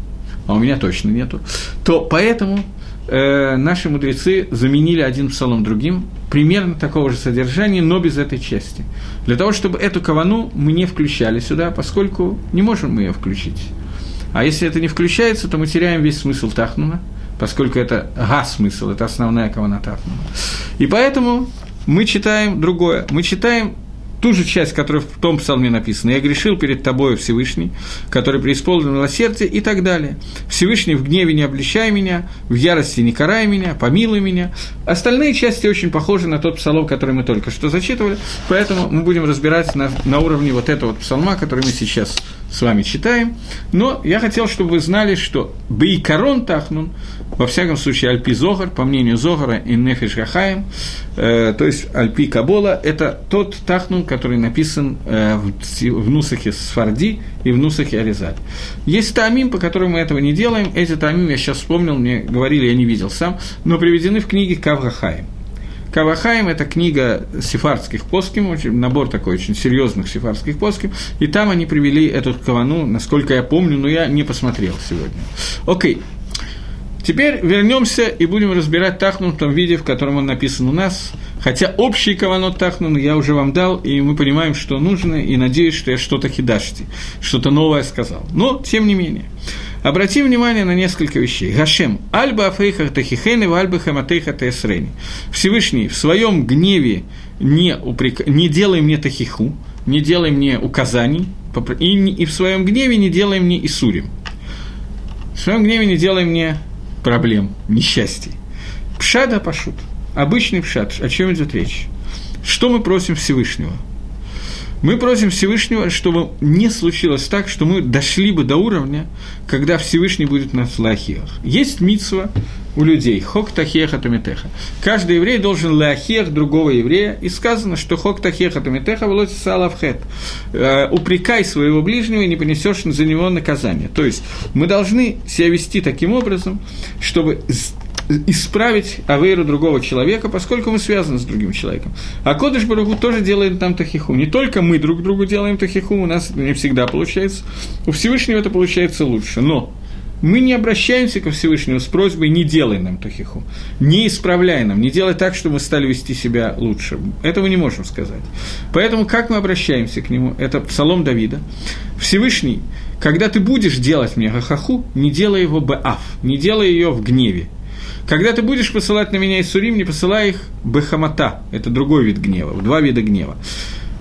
а у меня точно нету, то поэтому э, наши мудрецы заменили один псалом другим, примерно такого же содержания, но без этой части. Для того, чтобы эту кавану мы не включали сюда, поскольку не можем мы ее включить. А если это не включается, то мы теряем весь смысл Тахнуна, поскольку это га-смысл, это основная кавана Тахнуна. И поэтому мы читаем другое. Мы читаем ту же часть, которая в том псалме написана. «Я грешил перед тобою, Всевышний, который преисполнен милосердие» и так далее. «Всевышний, в гневе не обличай меня, в ярости не карай меня, помилуй меня». Остальные части очень похожи на тот псалом, который мы только что зачитывали, поэтому мы будем разбирать на, на уровне вот этого вот псалма, который мы сейчас с вами читаем. Но я хотел, чтобы вы знали, что Бейкарон Тахнун, во всяком случае, Альпи Зогар, по мнению Зогара и Нефиш Гахаем, э, то есть Альпи Кабола, это тот Тахнун, который написан э, в, в Нусахе Сфарди и в Нусахе Аризаль. Есть тамим, по которым мы этого не делаем. Эти тамим я сейчас вспомнил, мне говорили, я не видел сам, но приведены в книге Кавгахаем. Кавахаим – это книга сефардских поским, набор такой очень серьезных сефардских поским, и там они привели эту кавану, насколько я помню, но я не посмотрел сегодня. Окей. Теперь вернемся и будем разбирать Тахнун в том виде, в котором он написан у нас. Хотя общий каванот Тахнун я уже вам дал, и мы понимаем, что нужно, и надеюсь, что я что-то хидашти, что-то новое сказал. Но, тем не менее, обратим внимание на несколько вещей. Гашем, альба афейха тахихены, альба хаматейха таэсрени. Всевышний в своем гневе не, упрек... не делай мне тахиху, не делай мне указаний, и, и в своем гневе не делай мне исурим. В своем гневе не делай мне проблем, несчастий. Пшада пашут. Обычный пшад. О чем идет речь? Что мы просим Всевышнего? Мы просим Всевышнего, чтобы не случилось так, что мы дошли бы до уровня, когда Всевышний будет на лахиях. Есть митсва у людей, хок тахеха тумитеха. Каждый еврей должен лахех другого еврея, и сказано, что хок тахеха тумитеха волоти салавхет. Э, упрекай своего ближнего и не понесешь за него наказание. То есть мы должны себя вести таким образом, чтобы исправить авейру другого человека, поскольку мы связаны с другим человеком. А Кодыш Баругу тоже делает там тахиху. Не только мы друг другу делаем тахиху, у нас это не всегда получается. У Всевышнего это получается лучше. Но мы не обращаемся ко Всевышнему с просьбой «не делай нам тахиху», не исправляй нам, не делай так, чтобы мы стали вести себя лучше. Этого не можем сказать. Поэтому как мы обращаемся к нему? Это псалом Давида. Всевышний, когда ты будешь делать мне гахаху, не делай его баав, не делай ее в гневе, когда ты будешь посылать на меня Исурим, не посылай их бехамата. Это другой вид гнева, два вида гнева.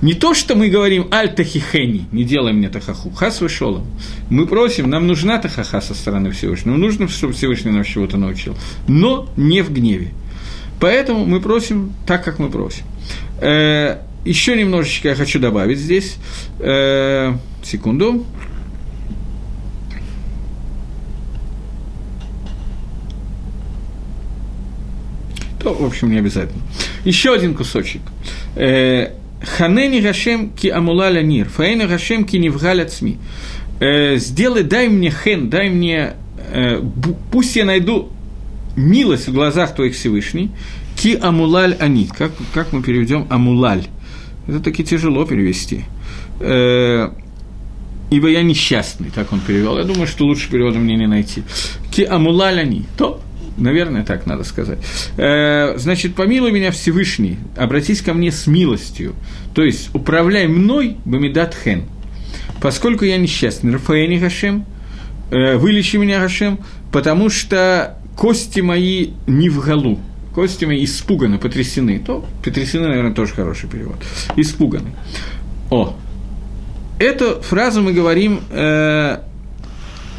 Не то, что мы говорим «аль-тахихени», не делай мне тахаху, хас вышел. Мы просим, нам нужна тахаха со стороны Всевышнего, нужно, чтобы Всевышний нас чего-то научил, но не в гневе. Поэтому мы просим так, как мы просим. Э, еще немножечко я хочу добавить здесь. Э, секунду. То, в общем, не обязательно. Еще один кусочек. Э, Ханени Гашем ки амуляля нир, фаэна Гашем ки невгаля цми. Э, сделай, дай мне хен, дай мне, э, пусть я найду милость в глазах твоих Всевышний, ки амулаль они. Как, как мы переведем амулаль? Это таки тяжело перевести. Ибо я несчастный, так он перевел. Я думаю, что лучше перевода мне не найти. Ки амулаль они. То Наверное, так надо сказать. Э, значит, помилуй меня Всевышний, обратись ко мне с милостью. То есть, управляй мной, Бамидат Хен. Поскольку я несчастный, Рафаэни Гашем, э, вылечи меня Гашем, потому что кости мои не в голу, кости мои испуганы, потрясены. То потрясены, наверное, тоже хороший перевод. Испуганы. О, эту фразу мы говорим, э,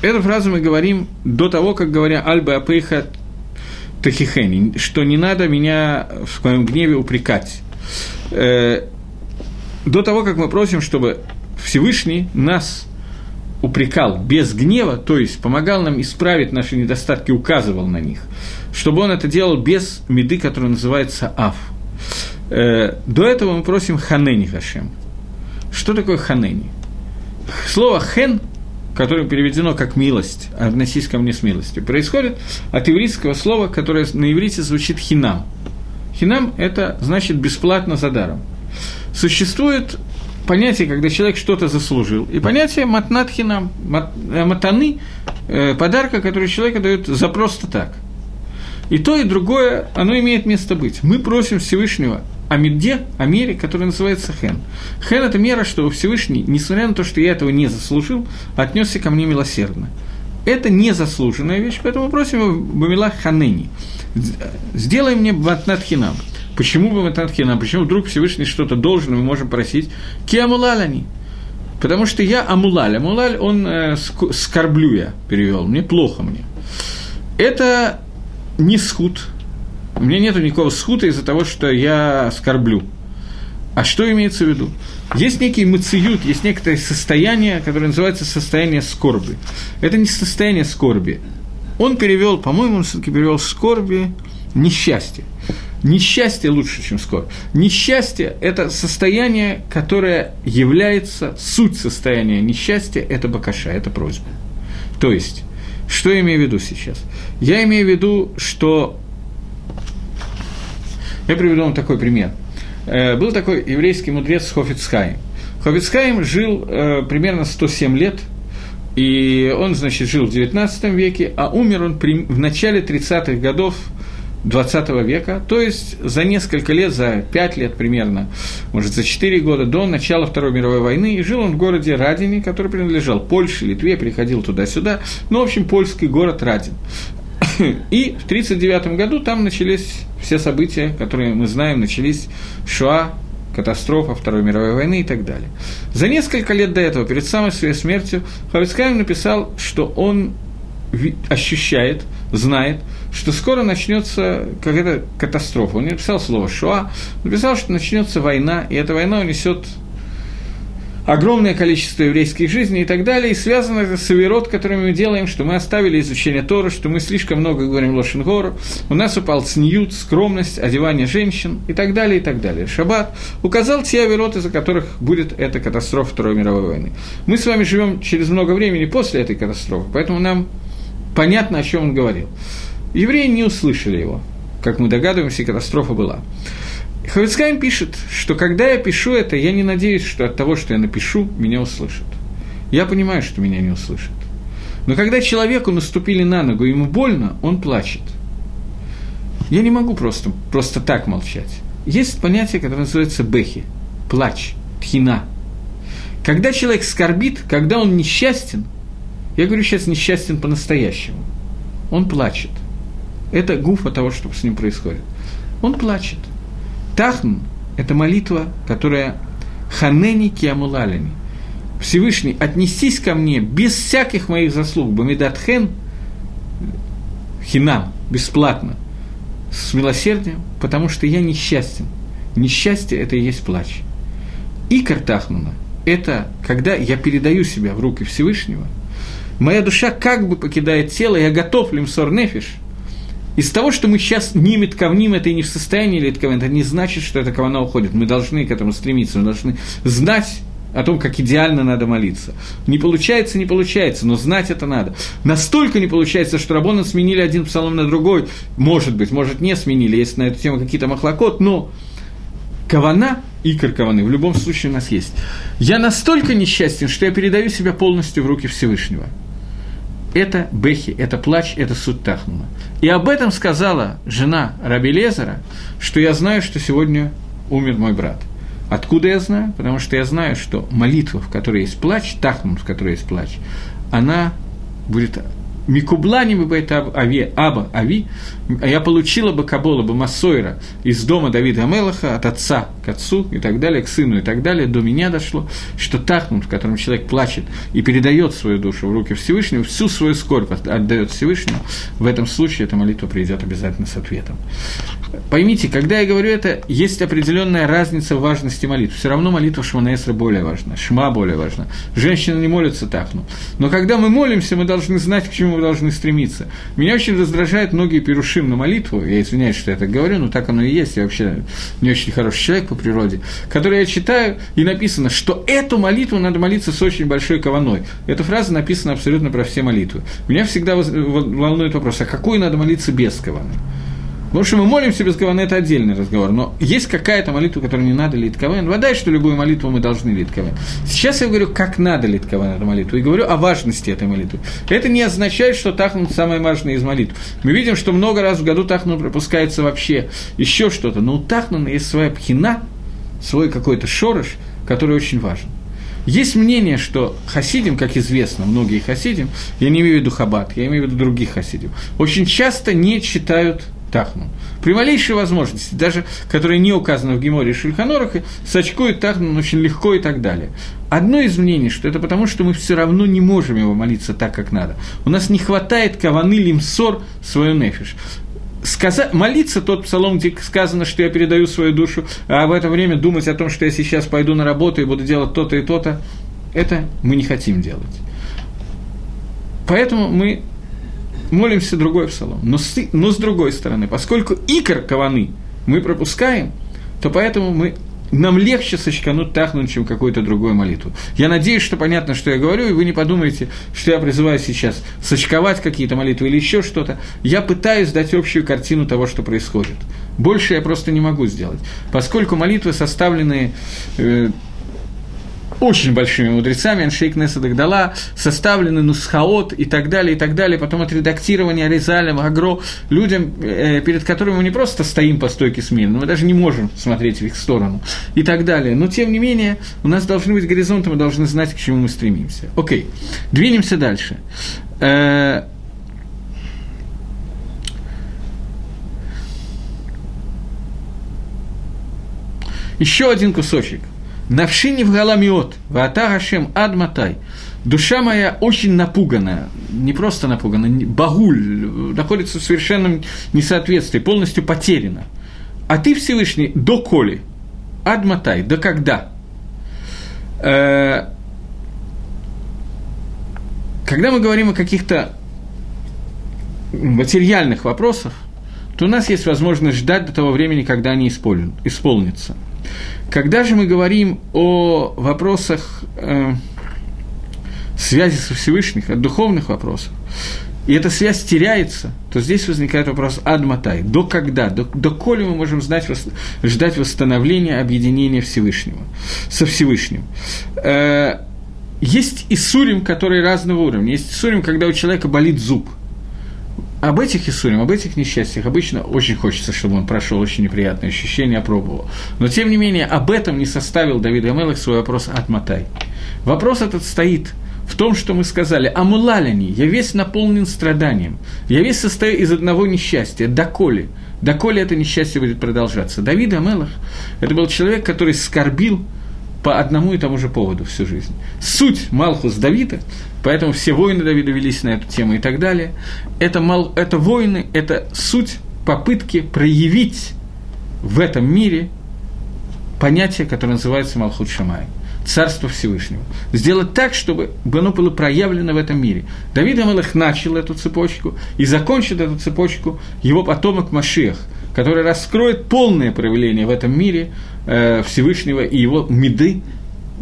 эту фразу мы говорим до того, как говоря Альба Апейха Тахихени, что не надо меня в своем гневе упрекать. Э, до того, как мы просим, чтобы Всевышний нас упрекал без гнева, то есть помогал нам исправить наши недостатки, указывал на них, чтобы он это делал без меды, которая называется аф. Э, до этого мы просим ханени Хашем. Что такое ханени? Слово хен которое переведено как «милость», «относись ко мне с милостью», происходит от еврейского слова, которое на иврите звучит «хинам». «Хинам» – это значит «бесплатно за даром». Существует понятие, когда человек что-то заслужил, и понятие «матнат хинам», э, «матаны» э, – подарка, который человеку дают за просто так. И то, и другое, оно имеет место быть. Мы просим Всевышнего о меде, о мере, которая называется хен. Хен – это мера, что Всевышний, несмотря на то, что я этого не заслужил, отнесся ко мне милосердно. Это незаслуженная вещь, поэтому просим его Бамила Ханени. Сделай мне Батнатхинам. Почему Батнатхинам? Почему вдруг Всевышний что-то должен, мы можем просить? Киамулалани. Потому что я амулаль. Амулаль, он э, скорблю я, перевел. Мне плохо мне. Это не схуд, у меня нет никакого схута из-за того, что я скорблю. А что имеется в виду? Есть некий мациют, есть некоторое состояние, которое называется состояние скорби. Это не состояние скорби. Он перевел, по-моему, он все-таки перевел скорби несчастье. Несчастье лучше, чем скорбь. Несчастье – это состояние, которое является, суть состояния несчастья – это бакаша, это просьба. То есть, что я имею в виду сейчас? Я имею в виду, что я приведу вам такой пример. Э, был такой еврейский мудрец Хофицхайм. Хофицхайм жил э, примерно 107 лет. И он, значит, жил в XIX веке, а умер он в начале 30-х годов 20 века, то есть за несколько лет, за 5 лет примерно, может, за 4 года до начала Второй мировой войны, и жил он в городе Радине, который принадлежал Польше, Литве, приходил туда-сюда, ну, в общем, польский город Радин. И в 1939 году там начались все события, которые мы знаем, начались Шуа, катастрофа Второй мировой войны и так далее. За несколько лет до этого, перед самой своей смертью, Хавицкайм написал, что он ощущает, знает, что скоро начнется какая-то катастрофа. Он не написал слово «шуа», написал, что начнется война, и эта война унесет огромное количество еврейских жизней и так далее, и связано это с Аверот, который мы делаем, что мы оставили изучение Тора, что мы слишком много говорим Лошенгору, у нас упал сньют, скромность, одевание женщин и так далее, и так далее. Шаббат указал те Аверот, из-за которых будет эта катастрофа Второй мировой войны. Мы с вами живем через много времени после этой катастрофы, поэтому нам понятно, о чем он говорил. Евреи не услышали его, как мы догадываемся, катастрофа была. Хавицкайм пишет, что когда я пишу это, я не надеюсь, что от того, что я напишу, меня услышат. Я понимаю, что меня не услышат. Но когда человеку наступили на ногу, ему больно, он плачет. Я не могу просто, просто так молчать. Есть понятие, которое называется бехи – плач, тхина. Когда человек скорбит, когда он несчастен, я говорю сейчас несчастен по-настоящему, он плачет. Это гуфа того, что с ним происходит. Он плачет. Тахн – это молитва, которая ханени киамулалини. Всевышний, отнестись ко мне без всяких моих заслуг, бамидатхен, хинам, бесплатно, с милосердием, потому что я несчастен. Несчастье – это и есть плач. И Картахнуна – это когда я передаю себя в руки Всевышнего, моя душа как бы покидает тело, я готов лимсор нефиш – из того, что мы сейчас нимет ковним, это и не в состоянии литковен, это не значит, что эта кавана уходит. Мы должны к этому стремиться, мы должны знать о том, как идеально надо молиться. Не получается, не получается, но знать это надо. Настолько не получается, что Рабона сменили один псалом на другой. Может быть, может, не сменили, есть на эту тему какие-то махлокот, но кавана, икор каваны, в любом случае у нас есть. Я настолько несчастен, что я передаю себя полностью в руки Всевышнего это бехи, это плач, это суд Тахнума. И об этом сказала жена Раби Лезера, что я знаю, что сегодня умер мой брат. Откуда я знаю? Потому что я знаю, что молитва, в которой есть плач, Тахнум, в которой есть плач, она будет Микублани бы это ави, аба ави, я получила бы Кабола бы Массойра из дома Давида Амелаха, от отца к отцу и так далее, к сыну и так далее, до меня дошло, что Тахнут, в котором человек плачет и передает свою душу в руки Всевышнего, всю свою скорбь отдает Всевышнему, в этом случае эта молитва придет обязательно с ответом. Поймите, когда я говорю это, есть определенная разница в важности молитвы. Все равно молитва Шманаэсра более важна, Шма более важна. Женщина не молится Тахну. Но когда мы молимся, мы должны знать, к чему мы должны стремиться. Меня очень раздражают многие перушим на молитву, я извиняюсь, что я так говорю, но так оно и есть, я вообще не очень хороший человек по природе, который я читаю, и написано, что эту молитву надо молиться с очень большой кованой. Эта фраза написана абсолютно про все молитвы. Меня всегда волнует вопрос, а какой надо молиться без каваны? Потому что мы молимся без кавана, это отдельный разговор. Но есть какая-то молитва, которую не надо лить каван. Вода, что любую молитву мы должны лить каван. Сейчас я говорю, как надо лить каван эту молитву. И говорю о важности этой молитвы. Это не означает, что тахнут самое важное из молитв. Мы видим, что много раз в году тахнут пропускается вообще еще что-то. Но у тахнуна есть своя пхина, свой какой-то шорыш, который очень важен. Есть мнение, что хасидим, как известно, многие хасидим, я не имею в виду хабат, я имею в виду других хасидим, очень часто не читают Тахну. При малейшей возможности, даже которая не указана в Геморе и Шульханорах, сачкует Тахну очень легко и так далее. Одно из мнений, что это потому, что мы все равно не можем его молиться так, как надо. У нас не хватает каваны лимсор свою нефиш. Сказать, молиться тот псалом, где сказано, что я передаю свою душу, а в это время думать о том, что я сейчас пойду на работу и буду делать то-то и то-то, это мы не хотим делать. Поэтому мы молимся другой псалом. Но с, но с другой стороны, поскольку икор каваны мы пропускаем, то поэтому мы нам легче сочкануть тахнуть, чем какую-то другую молитву. Я надеюсь, что понятно, что я говорю, и вы не подумаете, что я призываю сейчас сочковать какие-то молитвы или еще что-то. Я пытаюсь дать общую картину того, что происходит. Больше я просто не могу сделать. Поскольку молитвы составлены э, очень большими мудрецами, Аншейк Несадагдала, составлены Нусхаот и так далее, и так далее, потом отредактирование Аризалем, Агро, людям, э, перед которыми мы не просто стоим по стойке смирно, мы даже не можем смотреть в их сторону и так далее. Но, тем не менее, у нас должны быть горизонты, мы должны знать, к чему мы стремимся. Окей, двинемся дальше. Э, Еще один кусочек. Навшини в галамиот, ваата Гашем адматай. Душа моя очень напуганная, не просто напугана, багуль, находится в совершенном несоответствии, полностью потеряна. А ты, Всевышний, до коли, адматай, до когда? Э, когда мы говорим о каких-то материальных вопросах, то у нас есть возможность ждать до того времени, когда они исполнятся. Когда же мы говорим о вопросах э, связи со Всевышним, о духовных вопросах, и эта связь теряется, то здесь возникает вопрос Адматай. До когда? До, до коли мы можем знать, ждать восстановления, объединения Всевышнего, со Всевышним? Э, есть Исурим, которые разного уровня. Есть Исурим, когда у человека болит зуб – об этих Исурим, об этих несчастьях обычно очень хочется, чтобы он прошел очень неприятные ощущения, опробовал. Но, тем не менее, об этом не составил Давид Амелах свой вопрос от Матай. Вопрос этот стоит в том, что мы сказали, «Амулалини, я весь наполнен страданием, я весь состою из одного несчастья, доколе, доколе это несчастье будет продолжаться». Давид Амелах – это был человек, который скорбил по одному и тому же поводу всю жизнь. Суть Малхус Давида, поэтому все войны Давида велись на эту тему и так далее, это, мал, это войны, это суть попытки проявить в этом мире понятие, которое называется Малхут Шамай – Царство Всевышнего. Сделать так, чтобы оно было проявлено в этом мире. Давид Амалах начал эту цепочку и закончит эту цепочку его потомок Машех, который раскроет полное проявление в этом мире э, Всевышнего и его меды,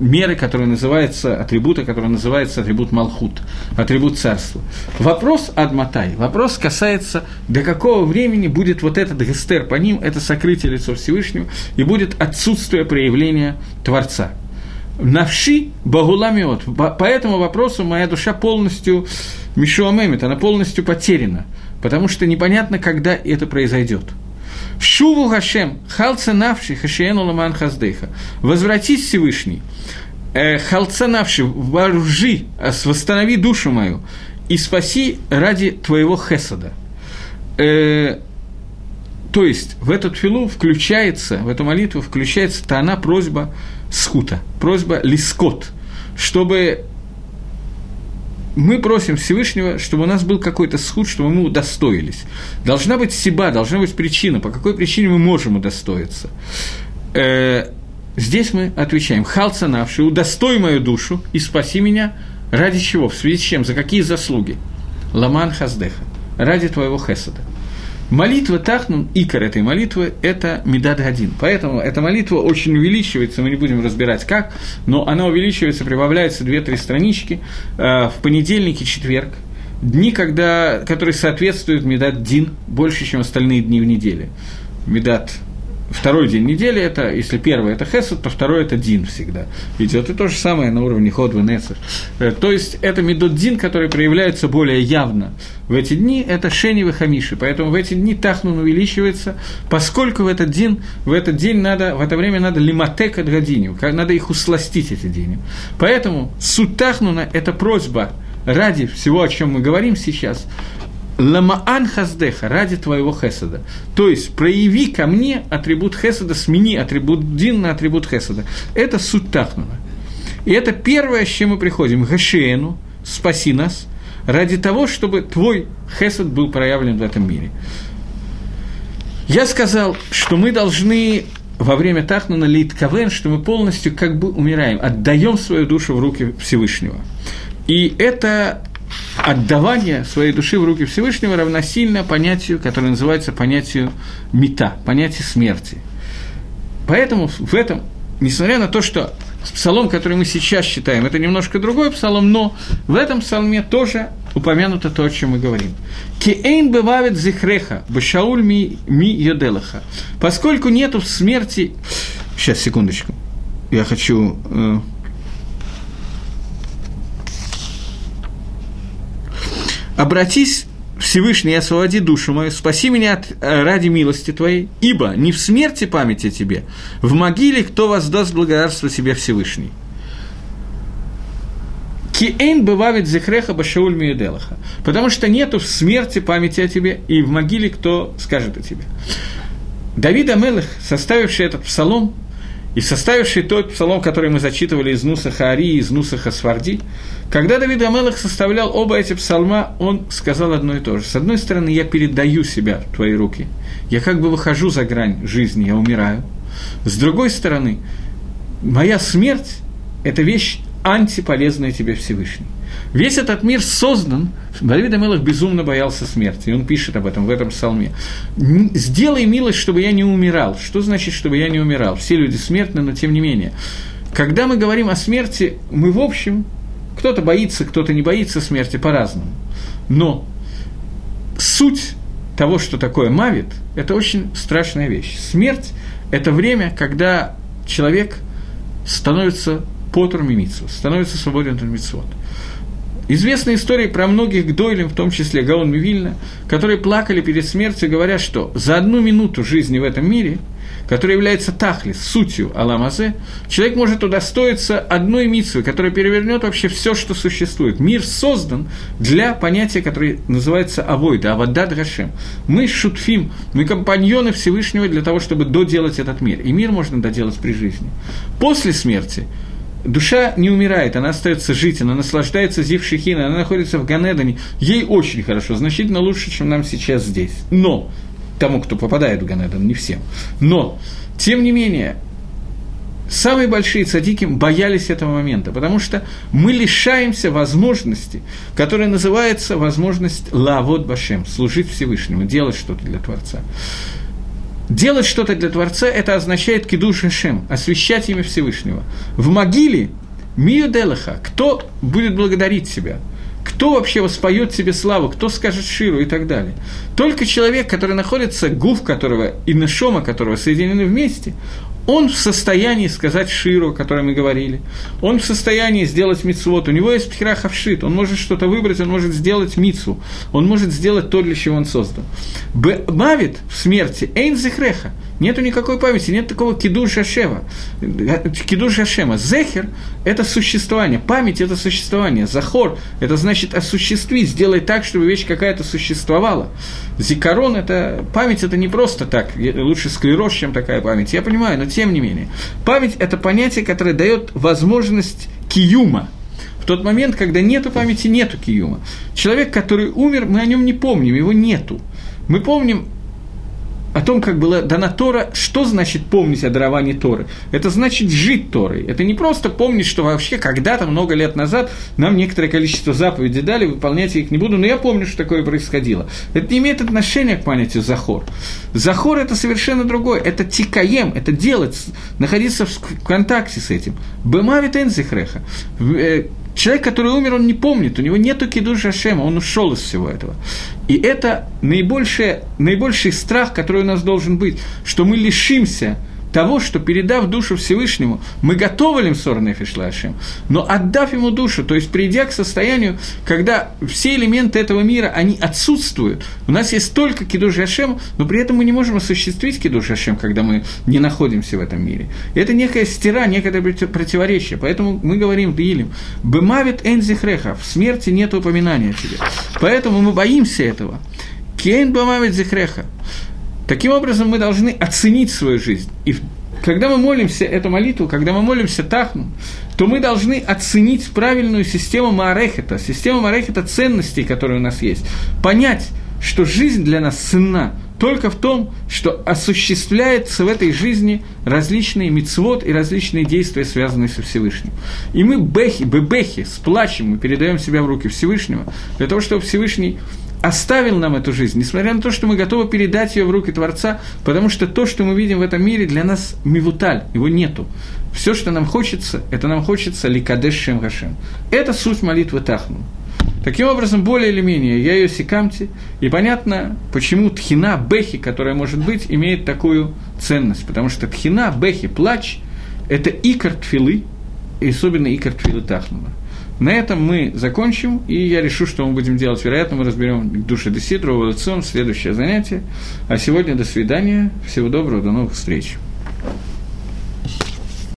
меры, которые называются, атрибуты, которые называются атрибут Малхут, атрибут царства. Вопрос Адматай, вопрос касается, до какого времени будет вот этот гестер по ним, это сокрытие лица Всевышнего, и будет отсутствие проявления Творца. Навши Багуламиот. По этому вопросу моя душа полностью Мишуамемит, она полностью потеряна, потому что непонятно, когда это произойдет. Шуву Гашем, халца навши, хашиену ламан хаздейха. Возвратись Всевышний, э, халца навши, вооружи, восстанови душу мою и спаси ради твоего хесада. Э, то есть в эту филу включается, в эту молитву включается та она просьба скута, просьба лискот, чтобы мы просим Всевышнего, чтобы у нас был какой-то схуд, чтобы мы удостоились. Должна быть себя, должна быть причина, по какой причине мы можем удостоиться. Э, здесь мы отвечаем, халца навши, удостой мою душу и спаси меня, ради чего, в связи с чем, за какие заслуги? Ламан хаздеха, ради твоего хесада. Молитва Тахнун, икор этой молитвы – это Медад Гадин. Поэтому эта молитва очень увеличивается, мы не будем разбирать как, но она увеличивается, прибавляется 2-3 странички э, в понедельник и четверг, дни, когда, которые соответствуют Медад Дин больше, чем остальные дни в неделе. Медад второй день недели это, если первый это Хесед, то второй это Дин всегда идет. И то же самое на уровне Ходвы Нецер. Э, то есть это Медот Дин, который проявляется более явно в эти дни, это Шени Хамиши. Поэтому в эти дни Тахнун увеличивается, поскольку в этот день, в этот день надо, в это время надо лиматек от гадиню, надо их усластить, эти дни. Поэтому суть Тахнуна – это просьба ради всего, о чем мы говорим сейчас, Ламаан хаздеха, ради твоего хесада. То есть, прояви ко мне атрибут хесада, смени атрибут дин на атрибут хесада. Это суть Тахнуна. И это первое, с чем мы приходим. Гашиену, спаси нас, ради того, чтобы твой хесад был проявлен в этом мире. Я сказал, что мы должны во время Тахнуна лит кавен, что мы полностью как бы умираем, отдаем свою душу в руки Всевышнего. И это отдавание своей души в руки Всевышнего равносильно понятию, которое называется понятию мета, понятию смерти. Поэтому в этом, несмотря на то, что псалом, который мы сейчас читаем, это немножко другой псалом, но в этом псалме тоже упомянуто то, о чем мы говорим. Киэйн бывает зихреха, башауль ми, ми йоделаха. Поскольку нету смерти... Сейчас, секундочку. Я хочу... обратись Всевышний, освободи душу мою, спаси меня от, э, ради милости Твоей, ибо не в смерти память о Тебе, в могиле кто воздаст благодарство себе Всевышний. Киэйн бывавит зехреха башауль миеделаха. Потому что нету в смерти памяти о тебе, и в могиле кто скажет о тебе. Давид Амелых, составивший этот псалом, и составивший тот псалом, который мы зачитывали из Нусаха Ари, из Нусаха Сварди, когда Давид Амелах составлял оба эти псалма, он сказал одно и то же. С одной стороны, я передаю себя в твои руки, я как бы выхожу за грань жизни, я умираю. С другой стороны, моя смерть – это вещь антиполезная тебе Всевышний. Весь этот мир создан, Давид Амелах безумно боялся смерти, и он пишет об этом в этом псалме. «Сделай милость, чтобы я не умирал». Что значит, чтобы я не умирал? Все люди смертны, но тем не менее. Когда мы говорим о смерти, мы в общем, кто-то боится, кто-то не боится смерти по-разному. Но суть того, что такое мавит, это очень страшная вещь. Смерть – это время, когда человек становится потр мимицу, становится свободен от мицвод. Известны истории про многих гдойлем, в том числе Гаон Мивильна, которые плакали перед смертью, говоря, что за одну минуту жизни в этом мире, которая является тахлис, сутью Аламазе, человек может удостоиться одной митсвы, которая перевернет вообще все, что существует. Мир создан для понятия, которое называется авойда, авадад гашем. Мы шутфим, мы компаньоны Всевышнего для того, чтобы доделать этот мир. И мир можно доделать при жизни. После смерти – душа не умирает, она остается жить, она наслаждается Зившихина, она находится в Ганедане, ей очень хорошо, значительно лучше, чем нам сейчас здесь. Но, тому, кто попадает в Ганедан, не всем. Но, тем не менее, самые большие цадики боялись этого момента, потому что мы лишаемся возможности, которая называется возможность лавод башем, служить Всевышнему, делать что-то для Творца. Делать что-то для Творца – это означает кидуш Шем, освящать имя Всевышнего. В могиле Мию Делаха, кто будет благодарить себя – кто вообще воспоет себе славу, кто скажет Ширу и так далее. Только человек, который находится, гуф которого и нашома которого соединены вместе, он в состоянии сказать Ширу, о котором мы говорили, он в состоянии сделать мицвод, у него есть пхерахавшит, он может что-то выбрать, он может сделать мицу, он может сделать то, для чего он создан. Бавит в смерти, эйн зехреха, нету никакой памяти, нет такого кидуш Ашева, кидуш Ашема. Зехер – это существование, память – это существование, захор – это значит осуществить, сделать так, чтобы вещь какая-то существовала. Зикарон – это память – это не просто так, лучше склероз, чем такая память, я понимаю, но тем не менее. Память – это понятие, которое дает возможность киюма, в тот момент, когда нету памяти, нету киюма. Человек, который умер, мы о нем не помним, его нету. Мы помним о том, как была дана Тора, что значит помнить о даровании Торы? Это значит жить Торой. Это не просто помнить, что вообще когда-то, много лет назад, нам некоторое количество заповедей дали, выполнять я их не буду, но я помню, что такое происходило. Это не имеет отношения к понятию Захор. Захор – это совершенно другое. Это тикаем, это делать, находиться в контакте с этим. Бемавит энзихреха. Человек, который умер, он не помнит, у него нету кидуша Ашема, он ушел из всего этого. И это наибольший, наибольший страх, который у нас должен быть, что мы лишимся того, что передав душу Всевышнему, мы готовы лимсор нефиш лашем, но отдав ему душу, то есть придя к состоянию, когда все элементы этого мира, они отсутствуют, у нас есть только кидуш Ашем, но при этом мы не можем осуществить кидуш Ашем, когда мы не находимся в этом мире. Это некая стира, некое противоречие, поэтому мы говорим Дилим, «Бемавит энзихреха» – в смерти нет упоминания о тебе. Поэтому мы боимся этого. «Кейн бемавит зихреха» Таким образом, мы должны оценить свою жизнь. И когда мы молимся эту молитву, когда мы молимся Тахну, то мы должны оценить правильную систему Маарехета, систему Маарехета ценностей, которые у нас есть. Понять, что жизнь для нас ценна только в том, что осуществляется в этой жизни различные мицвод и различные действия, связанные со Всевышним. И мы бехи, бебехи, с плачем, мы передаем себя в руки Всевышнего, для того, чтобы Всевышний оставил нам эту жизнь, несмотря на то, что мы готовы передать ее в руки Творца, потому что то, что мы видим в этом мире, для нас мивуталь, его нету. Все, что нам хочется, это нам хочется ликадеш шем гашем. Это суть молитвы Тахну. Таким образом, более или менее, я ее секамти, и понятно, почему тхина, бехи, которая может быть, имеет такую ценность, потому что тхина, бехи, плач – это икор тфилы, и особенно икор тфилы Тахнума. На этом мы закончим, и я решу, что мы будем делать. Вероятно, мы разберем души Десидру, в следующее занятие. А сегодня до свидания, всего доброго, до новых встреч.